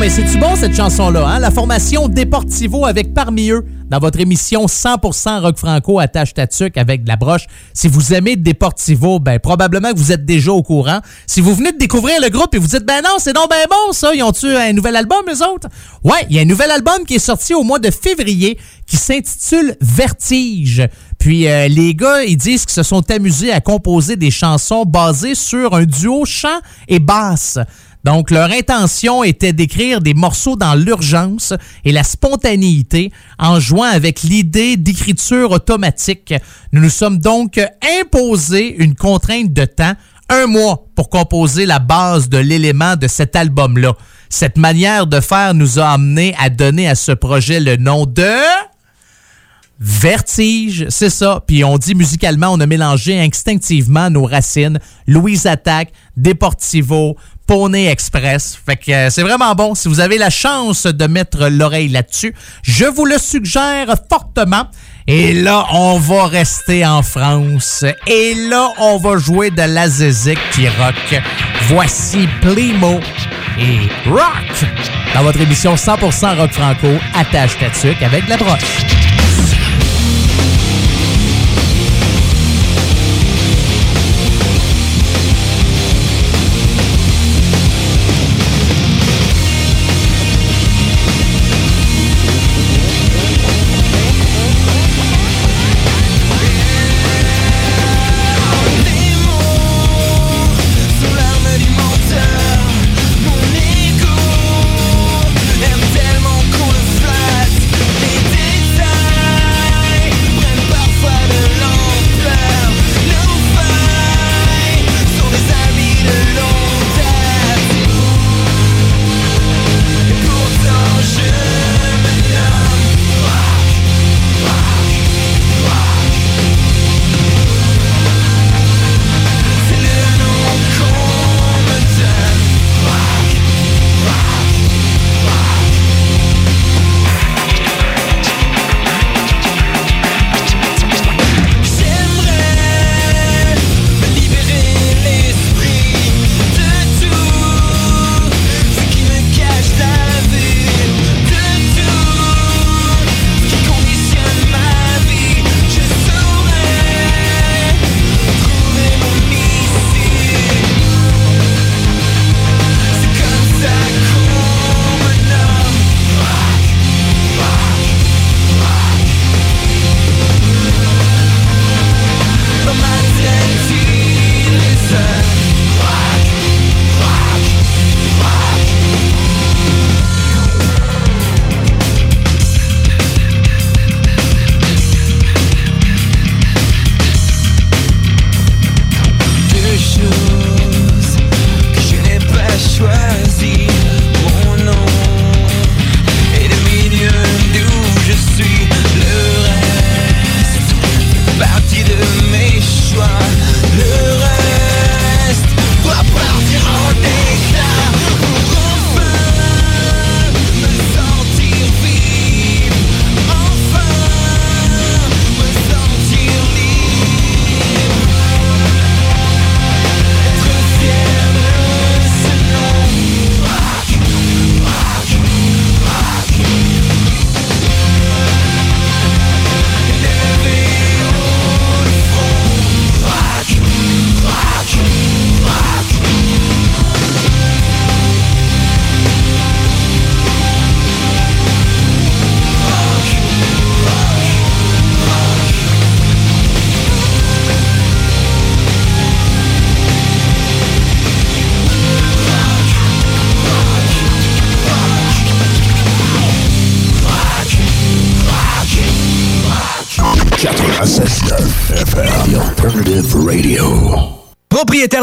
Non, c'est-tu bon cette chanson-là, hein? La formation Deportivo avec parmi eux dans votre émission 100% rock franco attache tatuc avec de la broche. Si vous aimez Deportivo, ben probablement que vous êtes déjà au courant. Si vous venez de découvrir le groupe et vous dites ben non, c'est donc ben bon ça, ils ont-tu un nouvel album les autres? Ouais, il y a un nouvel album qui est sorti au mois de février qui s'intitule Vertige. Puis euh, les gars, ils disent qu'ils se sont amusés à composer des chansons basées sur un duo chant et basse. Donc, leur intention était d'écrire des morceaux dans l'urgence et la spontanéité en jouant avec l'idée d'écriture automatique. Nous nous sommes donc imposé une contrainte de temps, un mois pour composer la base de l'élément de cet album-là. Cette manière de faire nous a amené à donner à ce projet le nom de... Vertige, c'est ça. Puis on dit musicalement, on a mélangé instinctivement nos racines. Louise Attack, Deportivo, Poney Express. Fait que euh, c'est vraiment bon. Si vous avez la chance de mettre l'oreille là-dessus, je vous le suggère fortement. Et là, on va rester en France. Et là, on va jouer de la zézique qui rock. Voici Plimo et Rock dans votre émission 100% rock franco, attache tatuc avec la broche. Propriétaire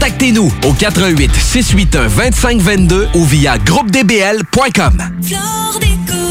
Contactez-nous au 88 681 2522 ou via groupedbl.com.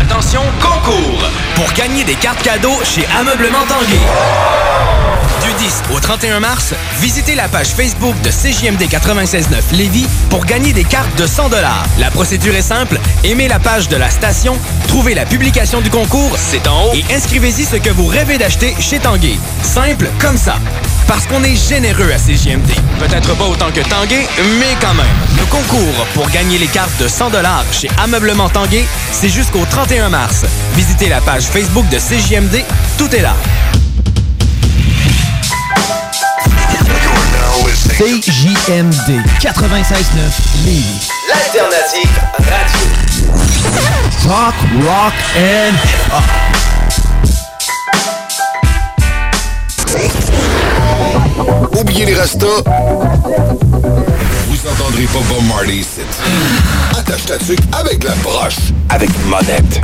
Attention, concours! Pour gagner des cartes cadeaux chez Ameublement Tanguay. Du 10 au 31 mars, visitez la page Facebook de CJMD 96.9 Lévis pour gagner des cartes de 100 La procédure est simple. Aimez la page de la station, trouvez la publication du concours, c'est en haut, et inscrivez-y ce que vous rêvez d'acheter chez Tanguay. Simple comme ça. Parce qu'on est généreux à CJMD. Peut-être pas autant que Tanguay, mais quand même. Le concours pour gagner les cartes de 100 chez Ameublement Tanguay, c'est jusqu'au 31 mars. Visitez la page Facebook de CJMD, tout est là. CJMD 96.9 Lévis. L'alternative radio. Talk, rock and Oubliez les restos. Vous entendrez pas Bob Marley. Attache ta avec la broche. Avec monette.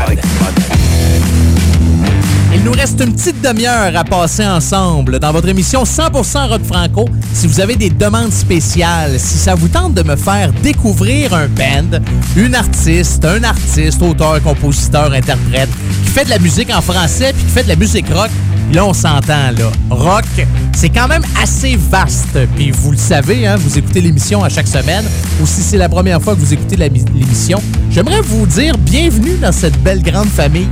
Il nous reste une petite demi-heure à passer ensemble dans votre émission 100% Rock Franco. Si vous avez des demandes spéciales, si ça vous tente de me faire découvrir un band, une artiste, un artiste, auteur, compositeur, interprète, qui fait de la musique en français puis qui fait de la musique rock, là on s'entend là. Rock, c'est quand même assez vaste. Puis vous le savez, hein, vous écoutez l'émission à chaque semaine, ou si c'est la première fois que vous écoutez l'émission, j'aimerais vous dire bienvenue dans cette belle grande famille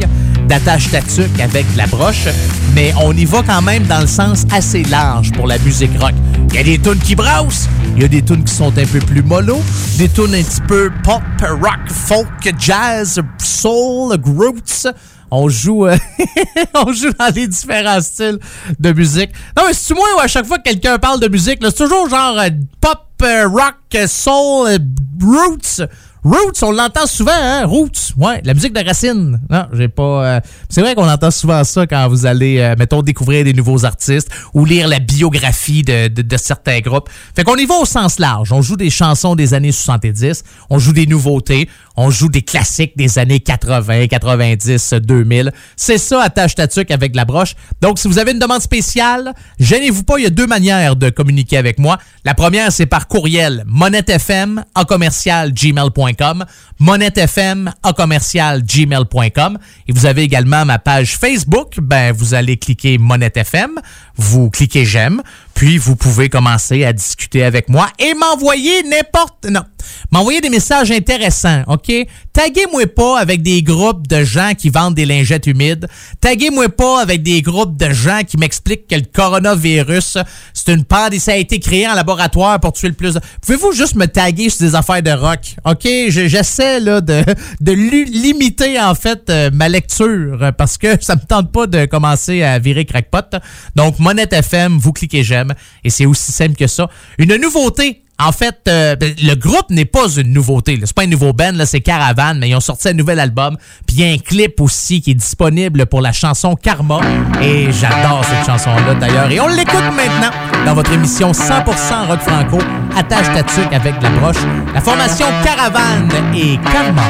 d'attache tatuc avec la broche, mais on y va quand même dans le sens assez large pour la musique rock. Il y a des tunes qui brassent, il y a des tunes qui sont un peu plus mollo, des tunes un petit peu pop, rock, folk, jazz, soul, roots. On joue, euh, on joue dans les différents styles de musique. Non, mais c'est moi où à chaque fois que quelqu'un parle de musique, c'est toujours genre euh, pop, euh, rock, euh, soul, euh, roots. Roots, on l'entend souvent, hein? Roots, ouais, la musique de racine. Non, j'ai pas. euh, c'est vrai qu'on entend souvent ça quand vous allez, euh, mettons, découvrir des nouveaux artistes ou lire la biographie de, de, de certains groupes. Fait qu'on y va au sens large. On joue des chansons des années 70, on joue des nouveautés, on joue des classiques des années 80, 90, 2000. C'est ça, attache tatuc avec la broche. Donc, si vous avez une demande spéciale, gênez-vous pas, il y a deux manières de communiquer avec moi. La première, c'est par courriel monettefm en commercial gmail.com monettefm en commercial gmail.com et vous avez également ma page Facebook. Ben, vous allez cliquer Monette FM. vous cliquez j'aime, puis vous pouvez commencer à discuter avec moi et m'envoyer n'importe... Non, m'envoyer des messages intéressants, OK? Taguez-moi pas avec des groupes de gens qui vendent des lingettes humides. Taguez-moi pas avec des groupes de gens qui m'expliquent que le coronavirus, c'est une pandémie, ça a été créé en laboratoire pour tuer le plus... Pouvez-vous juste me taguer sur des affaires de rock, OK? Je- De, limiter, en fait, euh, ma lecture euh, parce que ça me tente pas de commencer à virer crackpot. Donc, Monette FM, vous cliquez j'aime et c'est aussi simple que ça. Une nouveauté. En fait, euh, ben, le groupe n'est pas une nouveauté. C'est pas un nouveau band, c'est Caravan, mais ils ont sorti un nouvel album. Puis il y a un clip aussi qui est disponible pour la chanson Karma. Et j'adore cette chanson-là d'ailleurs. Et on l'écoute maintenant dans votre émission 100% Rock Franco. Attache ta tuque avec la broche. La formation Caravan et Karma.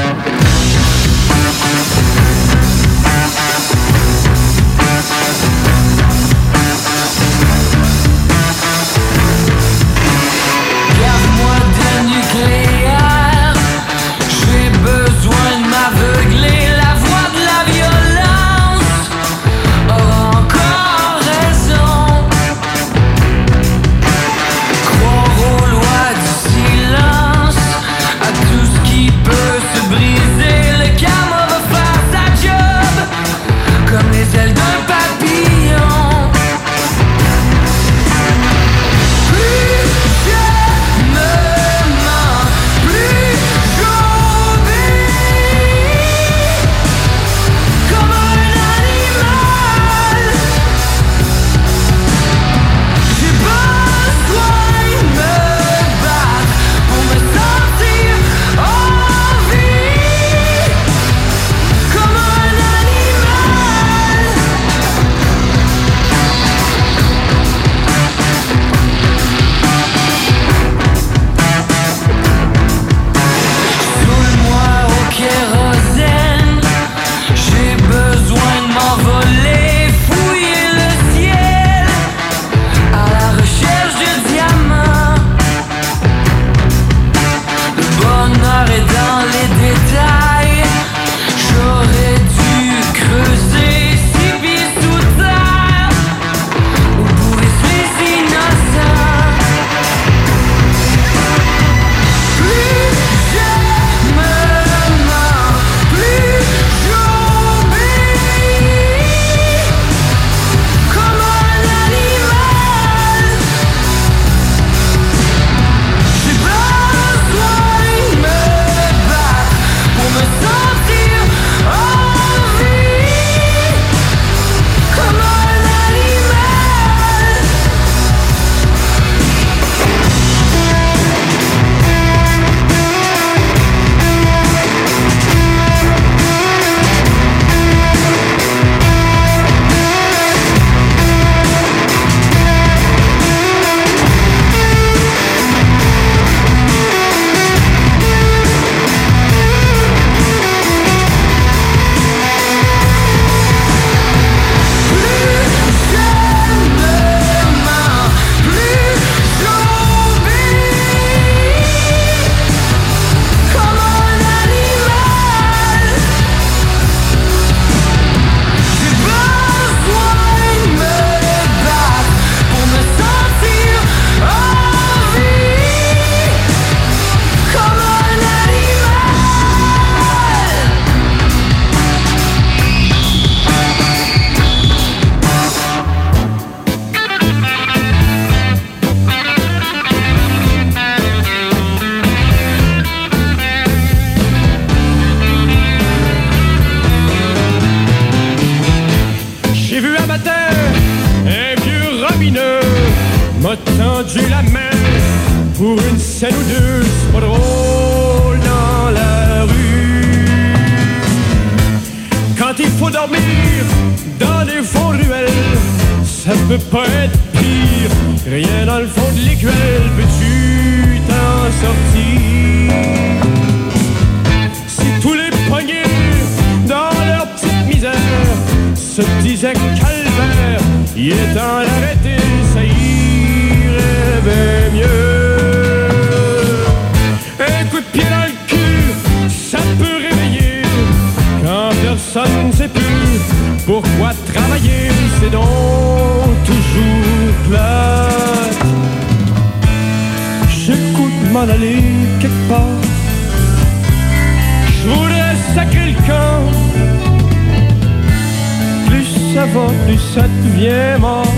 Va, plus ça devient mort.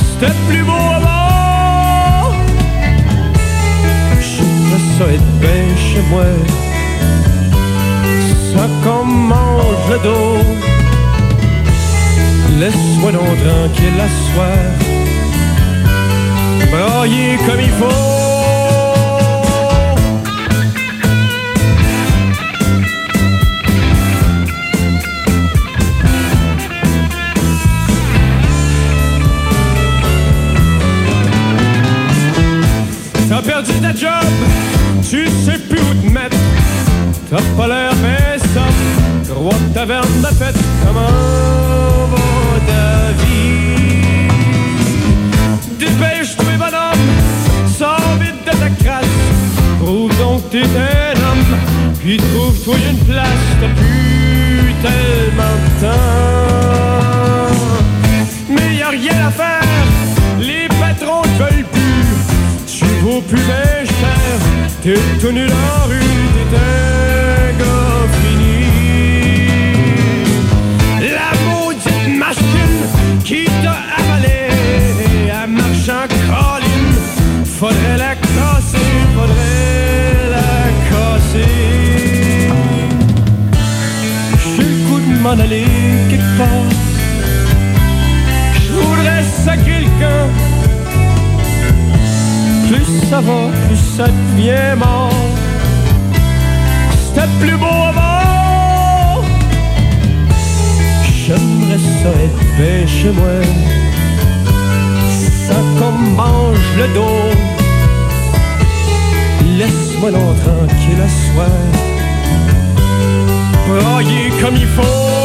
C'était plus beau avant. J'aimerais ça être bien chez moi. Ça qu'on mange le dos. Laisse-moi donc tranquille la soir. Brailler comme il faut. Perdu ta job, tu sais plus où te mettre. T'as pas l'air bien ça, roi de taverne de fête. Comment va ta vie? Dépêche-toi, bonhomme, sors vite de ta crasse. Prouve donc t'es un homme, puis trouve-toi une place. T'as plus tellement de temps. Mais y a rien à faire, Bien cher, t'es tout nu dans la rue, t'es un gars fini. La maudite machine qui t'a avalé, elle marche en colline, faudrait la casser, faudrait la casser. J'ai le coup de m'en aller quelque part, je voudrais camp. Plus ça va, plus ça devient mort. C'était plus beau avant. J'aimerais ça être chez moi. Ça qu'on mange le dos. Laisse-moi donc tranquille à soir. Brailler comme il faut.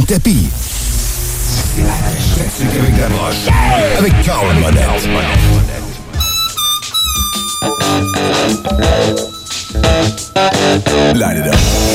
Tapis. Avec la broche. Avec. Light it up.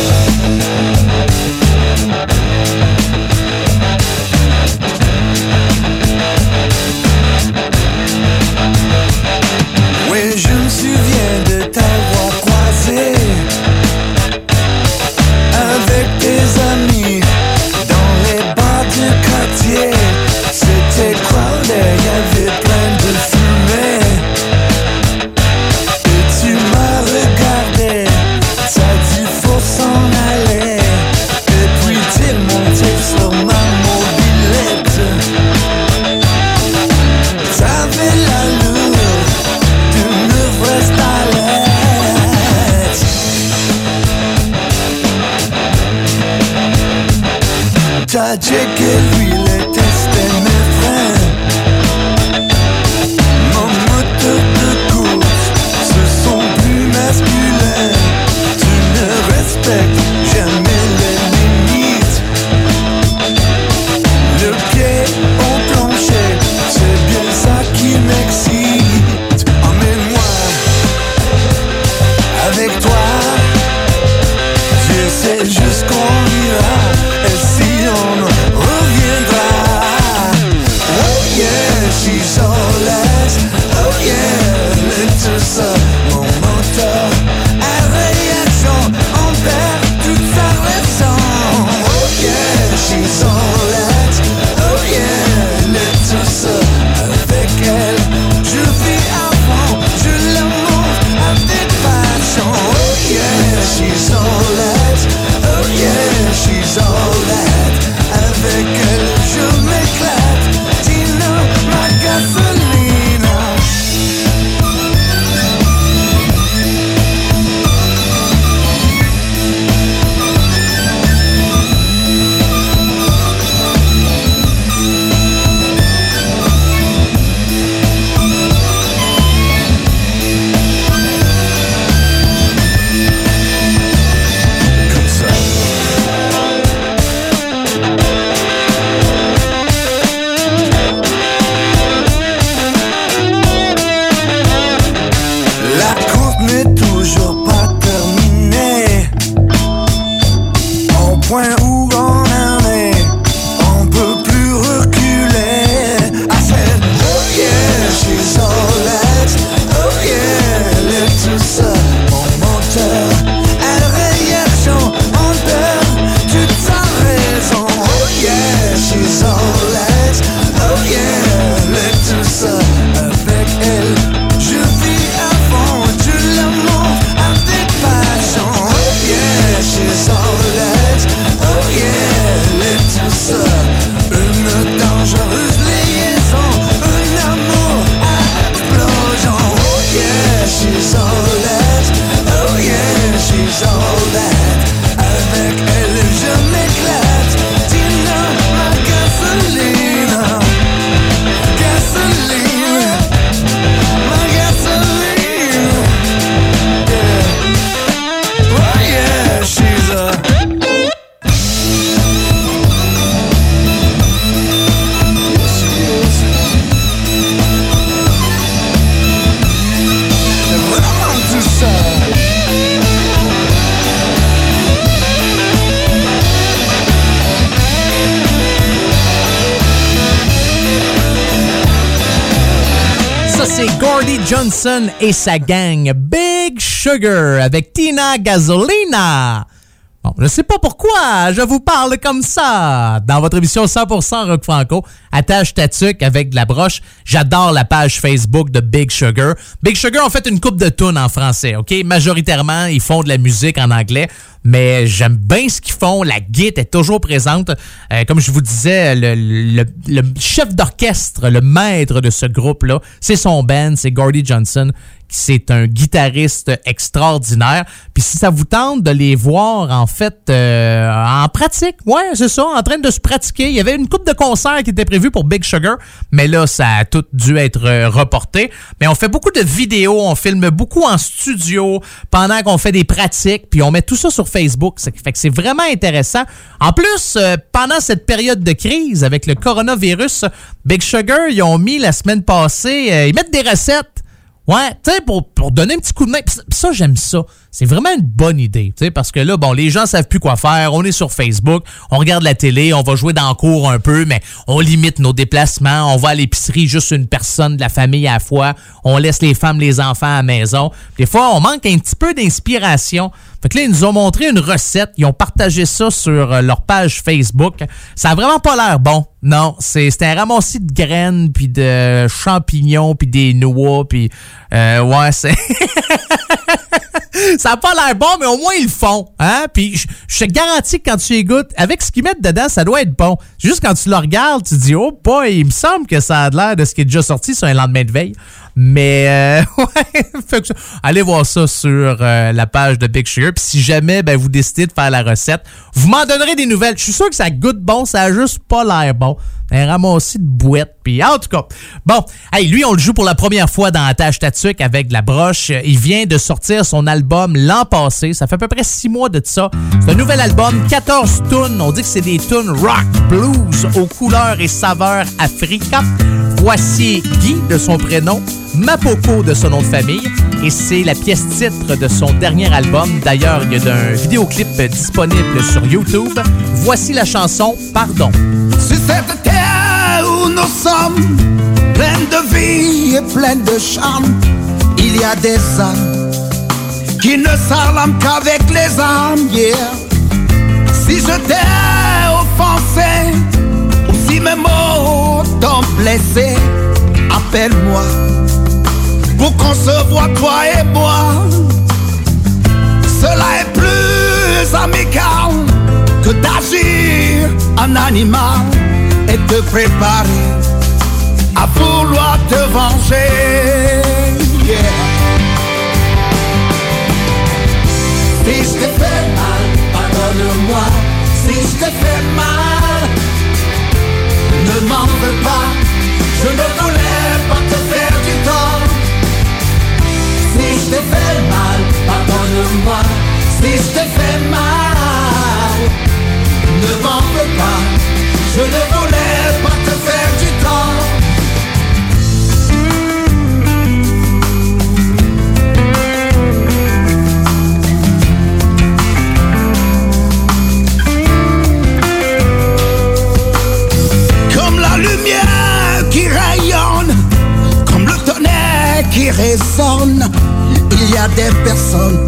Sa gang Big Sugar avec Tina Gasolina. Bon, je sais pas pourquoi je vous parle comme ça. Dans votre émission 100% Rock Franco, attache ta avec de la broche. J'adore la page Facebook de Big Sugar. Big Sugar ont fait une coupe de tunes en français, OK? Majoritairement, ils font de la musique en anglais, mais j'aime bien ce qu'ils font. La guide est toujours présente. Euh, comme je vous disais, le chef d'orchestre, le maître de ce groupe-là, c'est son band, c'est Gordy Johnson. C'est un guitariste extraordinaire. Puis si ça vous tente de les voir en fait euh, en pratique, ouais, c'est ça, en train de se pratiquer. Il y avait une coupe de concerts qui était prévue pour Big Sugar, mais là ça a tout dû être euh, reporté. Mais on fait beaucoup de vidéos, on filme beaucoup en studio pendant qu'on fait des pratiques, puis on met tout ça sur Facebook. Fait que c'est vraiment intéressant. En plus, euh, pendant cette période de crise avec le coronavirus, Big Sugar, ils ont mis la semaine passée, ils mettent des recettes Ouais, tu sais, pour, donner un petit coup de main. Pis ça, j'aime ça. C'est vraiment une bonne idée, tu sais, parce que là, bon, les gens savent plus quoi faire. On est sur Facebook, on regarde la télé, on va jouer dans le cours un peu, mais on limite nos déplacements. On va à l'épicerie, juste une personne de la famille à la fois. On laisse les femmes, les enfants à la maison. Des fois, on manque un petit peu d'inspiration. Fait que là, ils nous ont montré une recette. Ils ont partagé ça sur euh, leur page Facebook. Ça a vraiment pas l'air bon. Non, c'est un ramassis de graines, puis de champignons, puis des noix, puis... euh, ouais, c'est... ça a pas l'air bon, mais au moins ils le font. Hein? Puis je je te garantis que quand tu y goûtes, avec ce qu'ils mettent dedans, ça doit être bon. Juste quand tu le regardes, tu te dis, oh boy, il me semble que ça a l'air de ce qui est déjà sorti sur un lendemain de veille. Mais euh, ouais, allez voir ça sur euh, la page de Big Sugar. Puis si jamais ben, vous décidez de faire la recette, vous m'en donnerez des nouvelles. Je suis sûr que ça goûte bon, ça a juste pas l'air bon. now Un ramassis de bouettes. Puis en tout cas, bon, hey, lui, on le joue pour la première fois dans Attache Tatuc avec de la broche. Il vient de sortir son album l'an passé. Ça fait à peu près six mois de ça. C'est un nouvel album, 14 tunes. On dit que c'est des tunes rock, blues, aux couleurs et saveurs Africa. Voici Guy de son prénom, Mapoko de son nom de famille, et c'est la pièce titre de son dernier album. D'ailleurs, il y a un vidéoclip disponible sur YouTube. Voici la chanson Pardon. Nous sommes, pleine de vie et pleine de charme, il y a des âmes qui ne s'arment qu'avec les armes, yeah. Si je t'ai offensé, ou si mes mots t'ont blessé, appelle-moi pour qu'on se voit toi et moi. Cela est plus amical que d'agir en animal et te préparer à vouloir te venger. Si je t'ai fait mal, pardonne-moi. Si je t'ai fait mal, ne m'en veux pas. Je ne voulais pas te faire du tort. Si je t'ai fait mal, pardonne-moi. Si je t'ai fait mal, ne m'en veux pas. Je ne voulais pas te faire du tort. Comme la lumière qui rayonne, comme le tonnerre qui résonne, il y a des personnes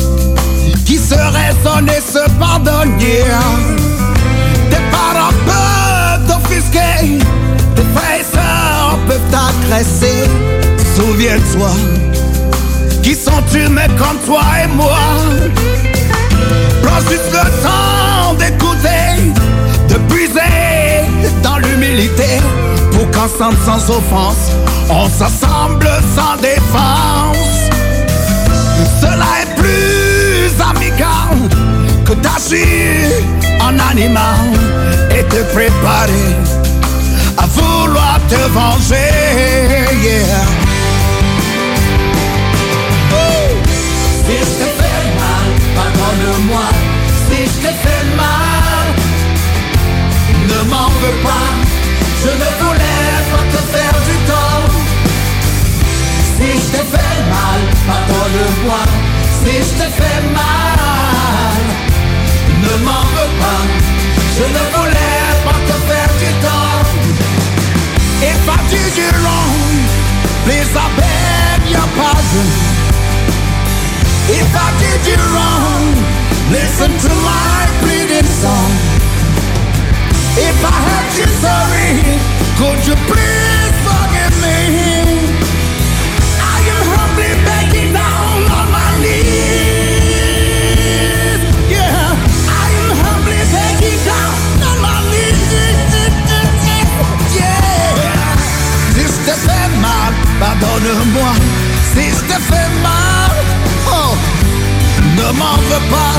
qui se raisonnent et se pardonnent. souviens-toi, qui sont humains comme toi et moi. Prends juste le temps d'écouter, de puiser dans l'humilité, pour qu'ensemble sans offense, on s'assemble sans défense. Cela est plus amical que d'agir en animal et te préparer à vouloir te venger. Yeah. Si je te fais mal, pardonne-moi. Si je te fais mal, ne m'en veux pas. Je ne voulais pas te faire du tort. Si je te fais mal, pardonne-moi. Si je te fais mal, ne m'en veux pas. Je ne voulais If I did you wrong, please I beg your pardon. If I did you wrong, listen to my pleading song. If I hurt you sorry, could you please pardonne-moi. Si je te fais mal, oh, ne m'en veux pas.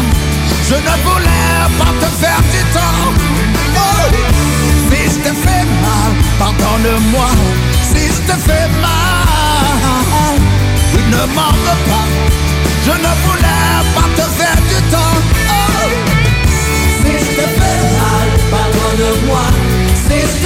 Je ne voulais pas te faire du tort. Oh, si je te fais mal, pardonne-moi. Si je te fais mal, ne m'en veux pas. Je ne voulais pas te faire du tort. Oh, Si je te fais mal, pardonne-moi. Si je te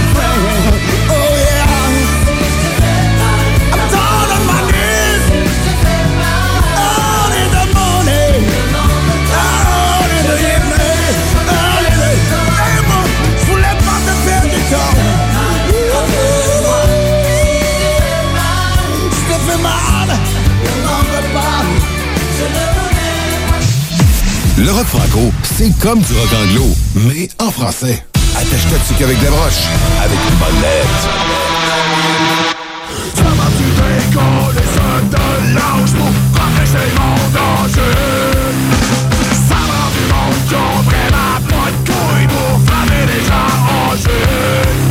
Le rock franco, c'est comme du rock anglo, mais en français. Attache-toi dessus qu'avec des broches, avec une bonne lettre. Ça m'a du déco, les jeunes de l'ange pour protéger mon danger. Ça m'a du monde qui ont vraiment pas de pour flammer les gens en jeu.